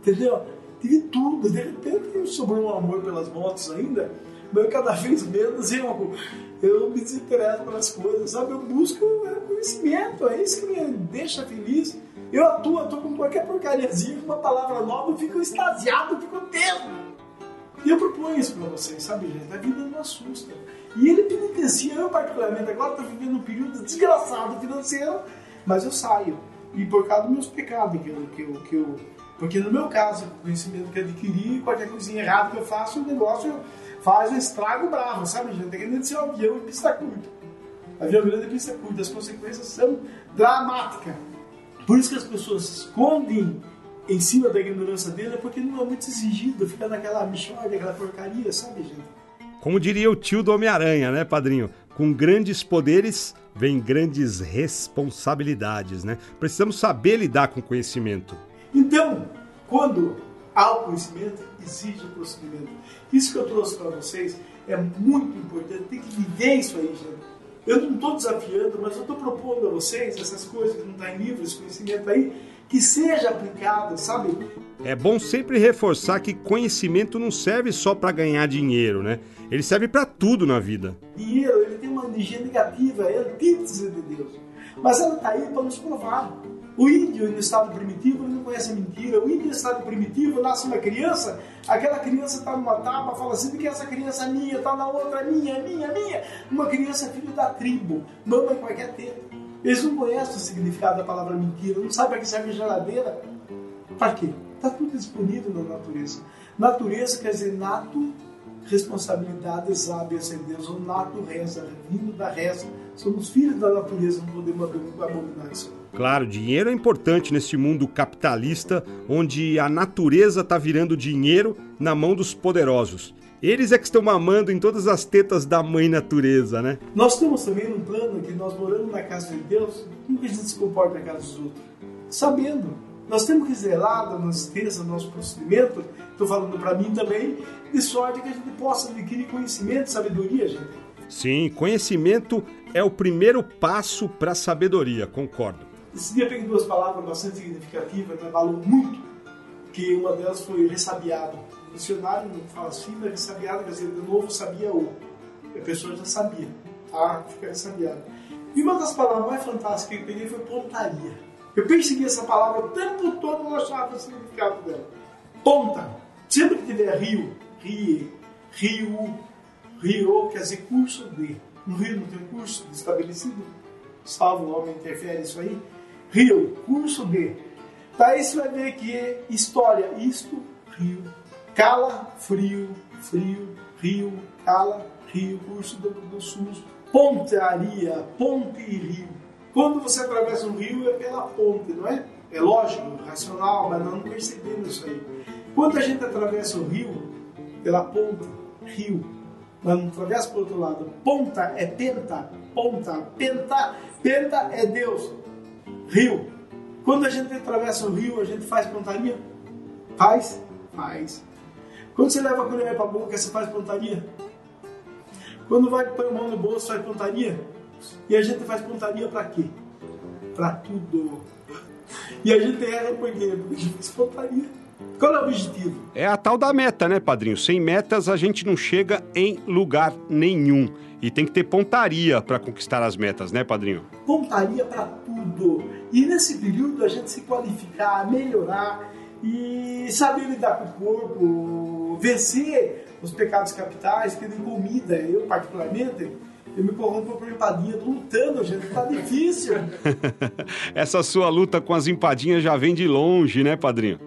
Entendeu? Tive tudo, de repente sobrou um amor pelas motos ainda, mas cada vez menos eu, eu me desinteresso pelas coisas, sabe? Eu busco conhecimento, é isso que me deixa feliz. Eu atuo, atuo com qualquer porcariazinha, uma palavra nova, eu fico extasiado, fico tempo. E eu proponho isso para vocês, sabe, gente? A vida não assusta. E ele penitencia, eu particularmente agora estou vivendo um período desgraçado financeiro, mas eu saio. E por causa dos meus pecados que eu, que eu, que eu porque no meu caso, o conhecimento que eu adquiri, qualquer coisinha errada que eu faço, o negócio faz um estrago bravo, sabe, gente? Tem que ser um avião em pista curta. Avião grande em pista curta, as consequências são dramáticas. Por isso que as pessoas se escondem em cima da ignorância dele, é porque não é muito exigido, fica naquela mixórdia, aquela porcaria, sabe, gente? Como diria o tio do Homem-Aranha, né, padrinho? Com grandes poderes vem grandes responsabilidades, né? Precisamos saber lidar com conhecimento. Então, quando há o conhecimento, exige o procedimento. Isso que eu trouxe para vocês é muito importante, tem que viver isso aí, gente. Eu não estou desafiando, mas eu estou propondo a vocês essas coisas que não estão tá em livro, esse conhecimento aí, que seja aplicado, sabe? É bom sempre reforçar que conhecimento não serve só para ganhar dinheiro, né? Ele serve para tudo na vida. Dinheiro, ele tem uma energia negativa, é antítese de Deus. Mas ela está aí para nos provar. O índio no estado primitivo não conhece mentira. O índio no estado primitivo nasce uma criança, aquela criança está numa tábua, fala assim que essa criança é minha, está na outra, é minha, é minha, é minha. Uma criança é filho da tribo, mama em qualquer tempo. Eles não conhecem o significado da palavra mentira, não sabem para que serve geladeira. Para quê? Está tudo disponível na natureza. Natureza quer dizer nato, responsabilidade, ser Deus. O nato reza, vindo da reza. Somos filhos da natureza, não podemos abominar isso. Claro, dinheiro é importante nesse mundo capitalista onde a natureza está virando dinheiro na mão dos poderosos. Eles é que estão mamando em todas as tetas da mãe natureza, né? Nós temos também um plano que nós moramos na casa de Deus, como que a gente se comporta na casa dos outros? Sabendo. Nós temos que zelar da nossa extensa, do nosso procedimento, estou falando para mim também, de sorte que a gente possa adquirir conhecimento, sabedoria, gente. Sim, conhecimento é o primeiro passo para a sabedoria, concordo. Esse dia peguei duas palavras bastante significativas, me abalou muito, que uma delas foi ressabiado. O dicionário não fala assim, mas ressabiado quer dizer, de novo sabia o. A pessoa já sabia, tá? Fica ressabiado. E uma das palavras mais fantásticas que eu peguei foi pontaria. Eu persegui essa palavra o tempo todo, não achava o significado dela. Ponta. Sempre que tiver rio, rie, rio, rio, quer dizer curso de. No rio não tem curso estabelecido, salvo o homem interfere isso aí. Rio, curso de. Daí você vai ver que história, isto, rio. Cala, frio, frio, rio, cala, rio, curso do, do SUS. Pontaria, ponte e rio. Quando você atravessa um rio é pela ponte, não é? É lógico, racional, mas não percebemos isso aí. Quando a gente atravessa o rio, pela ponte, rio, atravessa para o outro lado. Ponta é penta, ponta, penta, penta é Deus. Rio. Quando a gente atravessa o rio, a gente faz pontaria? Faz? Faz. Quando você leva a colher para a boca, você faz pontaria? Quando vai pôr a mão no bolso, faz pontaria? E a gente faz pontaria para quê? Para tudo. E a gente erra por quê? Porque a gente faz pontaria. Qual é o objetivo? É a tal da meta, né, padrinho? Sem metas a gente não chega em lugar nenhum. E tem que ter pontaria para conquistar as metas, né, padrinho? Pontaria para tudo. E nesse período a gente se qualificar, melhorar e saber lidar com o corpo, vencer os pecados capitais, que nem comida. Eu, particularmente, eu me corrompo por empadinha, tô lutando, gente, tá difícil. Essa sua luta com as empadinhas já vem de longe, né, padrinho?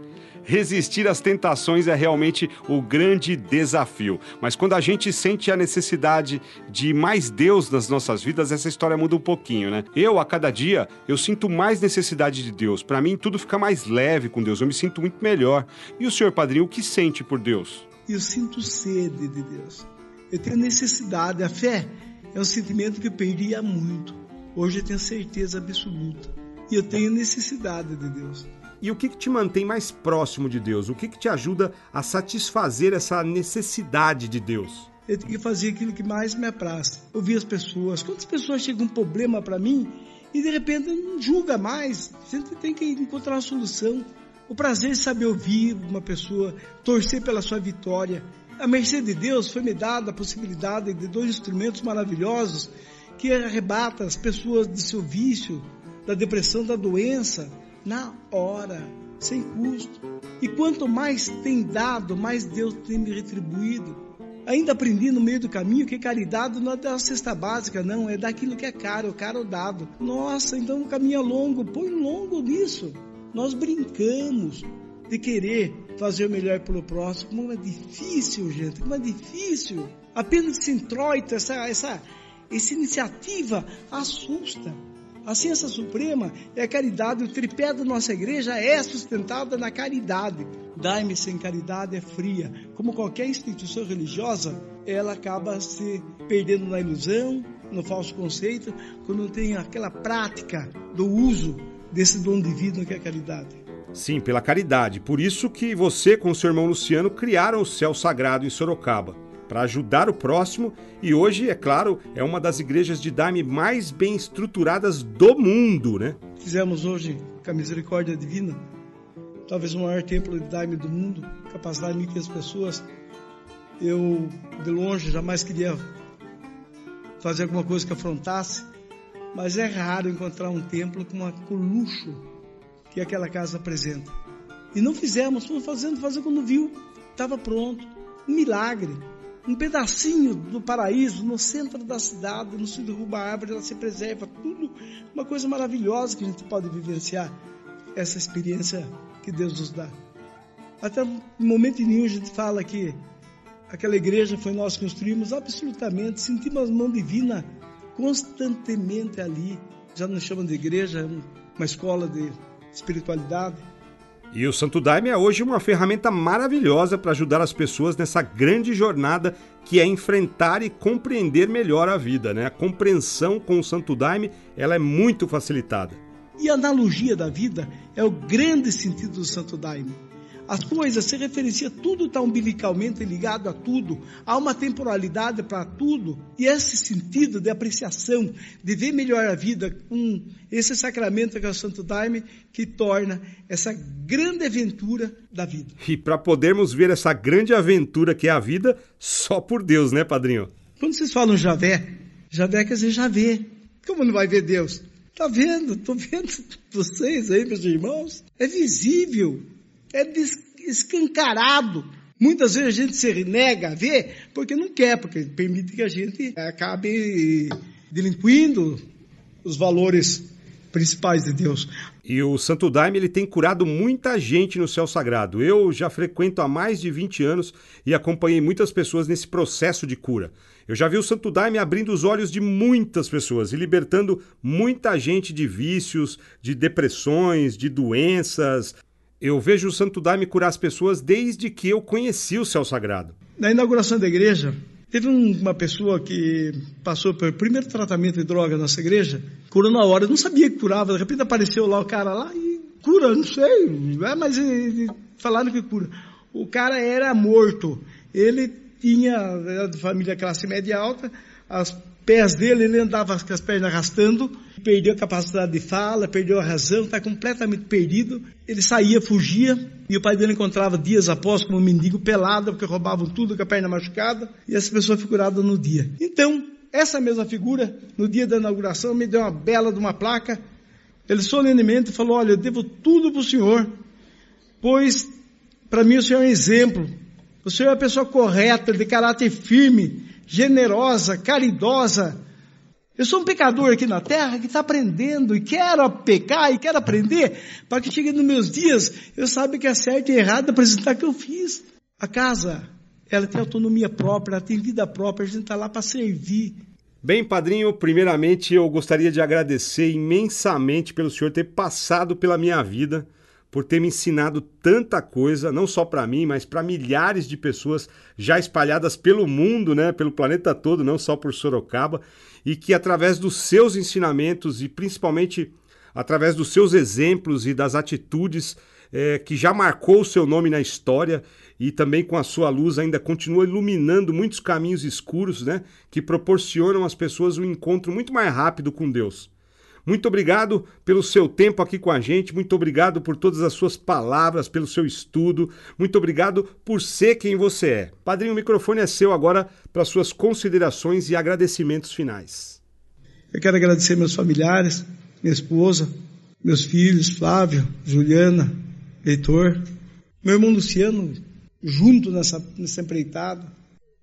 Resistir às tentações é realmente o grande desafio. Mas quando a gente sente a necessidade de mais Deus nas nossas vidas, essa história muda um pouquinho, né? Eu, a cada dia, eu sinto mais necessidade de Deus. Para mim, tudo fica mais leve com Deus. Eu me sinto muito melhor. E o senhor, padrinho, o que sente por Deus? Eu sinto sede de Deus. Eu tenho necessidade. A fé é um sentimento que eu perdi há muito. Hoje eu tenho certeza absoluta. E eu tenho necessidade de Deus. E o que, que te mantém mais próximo de Deus? O que, que te ajuda a satisfazer essa necessidade de Deus? Eu tenho que fazer aquilo que mais me apraz. Ouvir as pessoas. Quantas pessoas chegam um problema para mim e de repente não julga mais? Gente tem que encontrar uma solução. O prazer de saber ouvir uma pessoa, torcer pela sua vitória. A mercê de Deus foi me dada a possibilidade de dois instrumentos maravilhosos que arrebata as pessoas do seu vício, da depressão, da doença, na hora, sem custo. E quanto mais tem dado, mais Deus tem me retribuído. Ainda aprendi no meio do caminho que caridade não é da cesta básica, não, é daquilo que é caro, caro dado. Nossa, então o caminho é longo, põe longo nisso. Nós brincamos de querer fazer o melhor pelo próximo, como é difícil, gente, como é difícil. Apenas se introita essa, essa, essa iniciativa assusta. A ciência suprema é a caridade, o tripé da nossa igreja é sustentada na caridade. Dai-me sem caridade é fria. Como qualquer instituição religiosa, ela acaba se perdendo na ilusão, no falso conceito, quando não tem aquela prática do uso desse dom divino que é a caridade. Sim, pela caridade. Por isso que você com seu irmão Luciano criaram o Céu Sagrado em Sorocaba para ajudar o próximo e hoje, é claro, é uma das igrejas de Daime mais bem estruturadas do mundo, né? Fizemos hoje com a misericórdia divina, talvez o maior templo de Daime do mundo, capacidade de 1.500 pessoas. Eu, de longe, jamais queria fazer alguma coisa que afrontasse, mas é raro encontrar um templo com, uma, com o luxo que aquela casa apresenta. E não fizemos, fomos fazendo, fazendo quando viu, estava pronto. Um milagre um pedacinho do paraíso no centro da cidade, não se derruba a árvore, ela se preserva, tudo uma coisa maravilhosa que a gente pode vivenciar, essa experiência que Deus nos dá. Até no momento nenhum a gente fala que aquela igreja foi nós que construímos, absolutamente, sentimos a mão divina constantemente ali. Já não chamam de igreja, é uma escola de espiritualidade. E o Santo Daime é hoje uma ferramenta maravilhosa para ajudar as pessoas nessa grande jornada que é enfrentar e compreender melhor a vida, né? A compreensão com o Santo Daime, ela é muito facilitada. E a analogia da vida é o grande sentido do Santo Daime. As coisas se referencia, tudo está umbilicalmente ligado a tudo, há uma temporalidade para tudo, e esse sentido de apreciação, de ver melhor a vida com esse sacramento que é o Santo Daime, que torna essa grande aventura da vida. E para podermos ver essa grande aventura que é a vida, só por Deus, né, padrinho? Quando vocês falam Javé, Javé quer dizer já vê. Como não vai ver Deus? Tá vendo? Tô vendo vocês aí, meus irmãos. É visível é escancarado. Muitas vezes a gente se nega a ver porque não quer, porque permite que a gente acabe delinquindo os valores principais de Deus. E o Santo Daime ele tem curado muita gente no céu sagrado. Eu já frequento há mais de 20 anos e acompanhei muitas pessoas nesse processo de cura. Eu já vi o Santo Daime abrindo os olhos de muitas pessoas e libertando muita gente de vícios, de depressões, de doenças, eu vejo o Santo Daime curar as pessoas desde que eu conheci o céu sagrado. Na inauguração da igreja, teve uma pessoa que passou pelo primeiro tratamento de droga na nossa igreja, curou na hora. Eu não sabia que curava, de repente apareceu lá o cara lá e cura, não sei, é, mas falaram que cura. O cara era morto, ele tinha, família classe média alta, as pés dele, ele andava com as pernas arrastando, perdeu a capacidade de fala, perdeu a razão, está completamente perdido. Ele saía, fugia, e o pai dele encontrava dias após como um mendigo pelado, porque roubavam tudo com a perna machucada, e essa pessoa foi curada no dia. Então, essa mesma figura, no dia da inauguração, me deu uma bela de uma placa. Ele solenemente falou: Olha, eu devo tudo para o senhor, pois para mim o senhor é um exemplo. O senhor é uma pessoa correta, de caráter firme, generosa, caridosa. Eu sou um pecador aqui na terra que está aprendendo e quero pecar e quero aprender para que chegue nos meus dias eu saiba que é certo e errado apresentar o que eu fiz. A casa, ela tem autonomia própria, ela tem vida própria, a gente está lá para servir. Bem, padrinho, primeiramente eu gostaria de agradecer imensamente pelo senhor ter passado pela minha vida por ter me ensinado tanta coisa, não só para mim, mas para milhares de pessoas já espalhadas pelo mundo, né, pelo planeta todo, não só por Sorocaba, e que através dos seus ensinamentos e principalmente através dos seus exemplos e das atitudes é, que já marcou o seu nome na história e também com a sua luz ainda continua iluminando muitos caminhos escuros, né, que proporcionam às pessoas um encontro muito mais rápido com Deus. Muito obrigado pelo seu tempo aqui com a gente, muito obrigado por todas as suas palavras, pelo seu estudo, muito obrigado por ser quem você é. Padrinho, o microfone é seu agora para suas considerações e agradecimentos finais. Eu quero agradecer meus familiares, minha esposa, meus filhos, Flávio, Juliana, Heitor, meu irmão Luciano, junto nessa, nessa empreitada,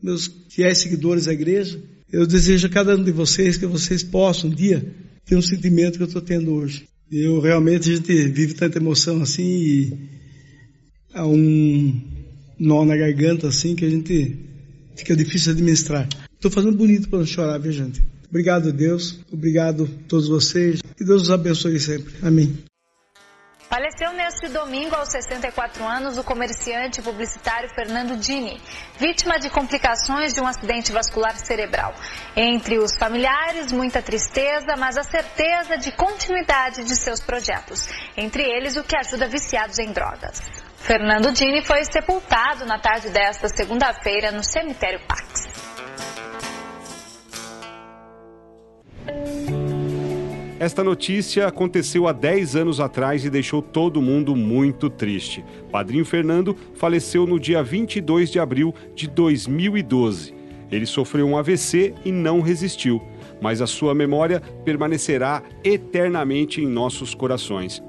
meus fiéis seguidores da igreja. Eu desejo a cada um de vocês que vocês possam um dia tem um sentimento que eu estou tendo hoje. Eu realmente, a gente vive tanta emoção assim e há um nó na garganta assim que a gente fica difícil de administrar. Estou fazendo bonito para não chorar, viu gente? Obrigado Deus, obrigado a todos vocês. Que Deus os abençoe sempre. Amém. Faleceu neste domingo, aos 64 anos, o comerciante publicitário Fernando Dini, vítima de complicações de um acidente vascular cerebral. Entre os familiares, muita tristeza, mas a certeza de continuidade de seus projetos, entre eles o que ajuda viciados em drogas. Fernando Dini foi sepultado na tarde desta segunda-feira no cemitério Pax. Esta notícia aconteceu há 10 anos atrás e deixou todo mundo muito triste. Padrinho Fernando faleceu no dia 22 de abril de 2012. Ele sofreu um AVC e não resistiu, mas a sua memória permanecerá eternamente em nossos corações.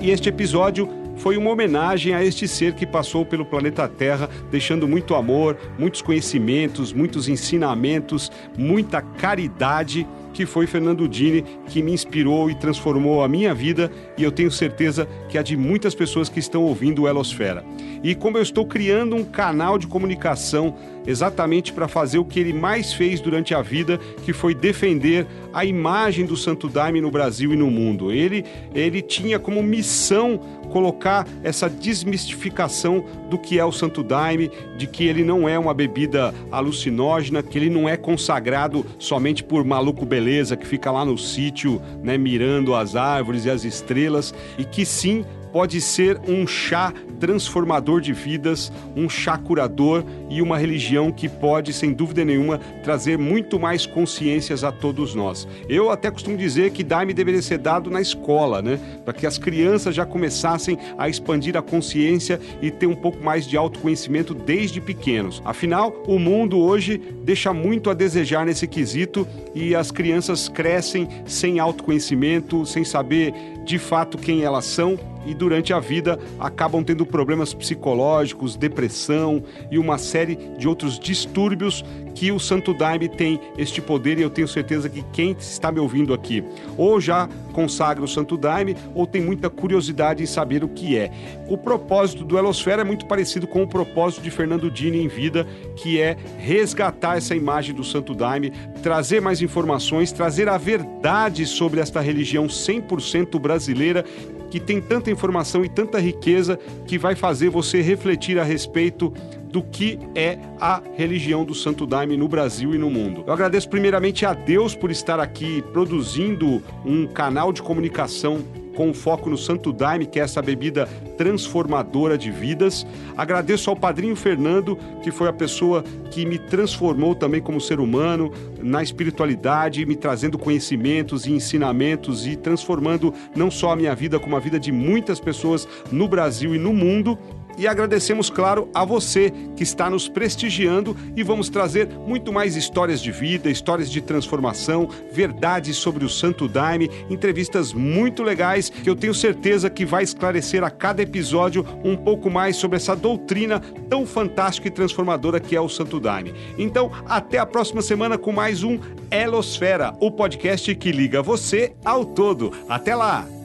E este episódio foi uma homenagem a este ser que passou pelo planeta Terra, deixando muito amor, muitos conhecimentos, muitos ensinamentos, muita caridade que foi Fernando Dini que me inspirou e transformou a minha vida e eu tenho certeza que a de muitas pessoas que estão ouvindo o Elosfera. E como eu estou criando um canal de comunicação exatamente para fazer o que ele mais fez durante a vida, que foi defender a imagem do Santo Daime no Brasil e no mundo. Ele, ele tinha como missão colocar essa desmistificação do que é o Santo Daime, de que ele não é uma bebida alucinógena, que ele não é consagrado somente por maluco beleza que fica lá no sítio, né, mirando as árvores e as estrelas, e que sim pode ser um chá transformador de vidas, um chá curador e uma religião que pode, sem dúvida nenhuma, trazer muito mais consciências a todos nós. Eu até costumo dizer que Daime deveria ser dado na escola, né? Para que as crianças já começassem a expandir a consciência e ter um pouco mais de autoconhecimento desde pequenos. Afinal, o mundo hoje deixa muito a desejar nesse quesito e as crianças crescem sem autoconhecimento, sem saber de fato quem elas são e durante a vida acabam tendo problemas psicológicos, depressão e uma série de outros distúrbios que o Santo Daime tem este poder e eu tenho certeza que quem está me ouvindo aqui ou já consagra o Santo Daime ou tem muita curiosidade em saber o que é. O propósito do Elosfera é muito parecido com o propósito de Fernando Dini em vida, que é resgatar essa imagem do Santo Daime, trazer mais informações, trazer a verdade sobre esta religião 100% brasileira que tem tanta informação e tanta riqueza que vai fazer você refletir a respeito do que é a religião do Santo Daime no Brasil e no mundo. Eu agradeço primeiramente a Deus por estar aqui produzindo um canal de comunicação com foco no Santo Daime, que é essa bebida transformadora de vidas. Agradeço ao padrinho Fernando, que foi a pessoa que me transformou também como ser humano, na espiritualidade, me trazendo conhecimentos e ensinamentos e transformando não só a minha vida, como a vida de muitas pessoas no Brasil e no mundo e agradecemos, claro, a você que está nos prestigiando e vamos trazer muito mais histórias de vida, histórias de transformação, verdades sobre o Santo Daime, entrevistas muito legais que eu tenho certeza que vai esclarecer a cada episódio um pouco mais sobre essa doutrina tão fantástica e transformadora que é o Santo Daime. Então, até a próxima semana com mais um Elosfera, o podcast que liga você ao todo. Até lá!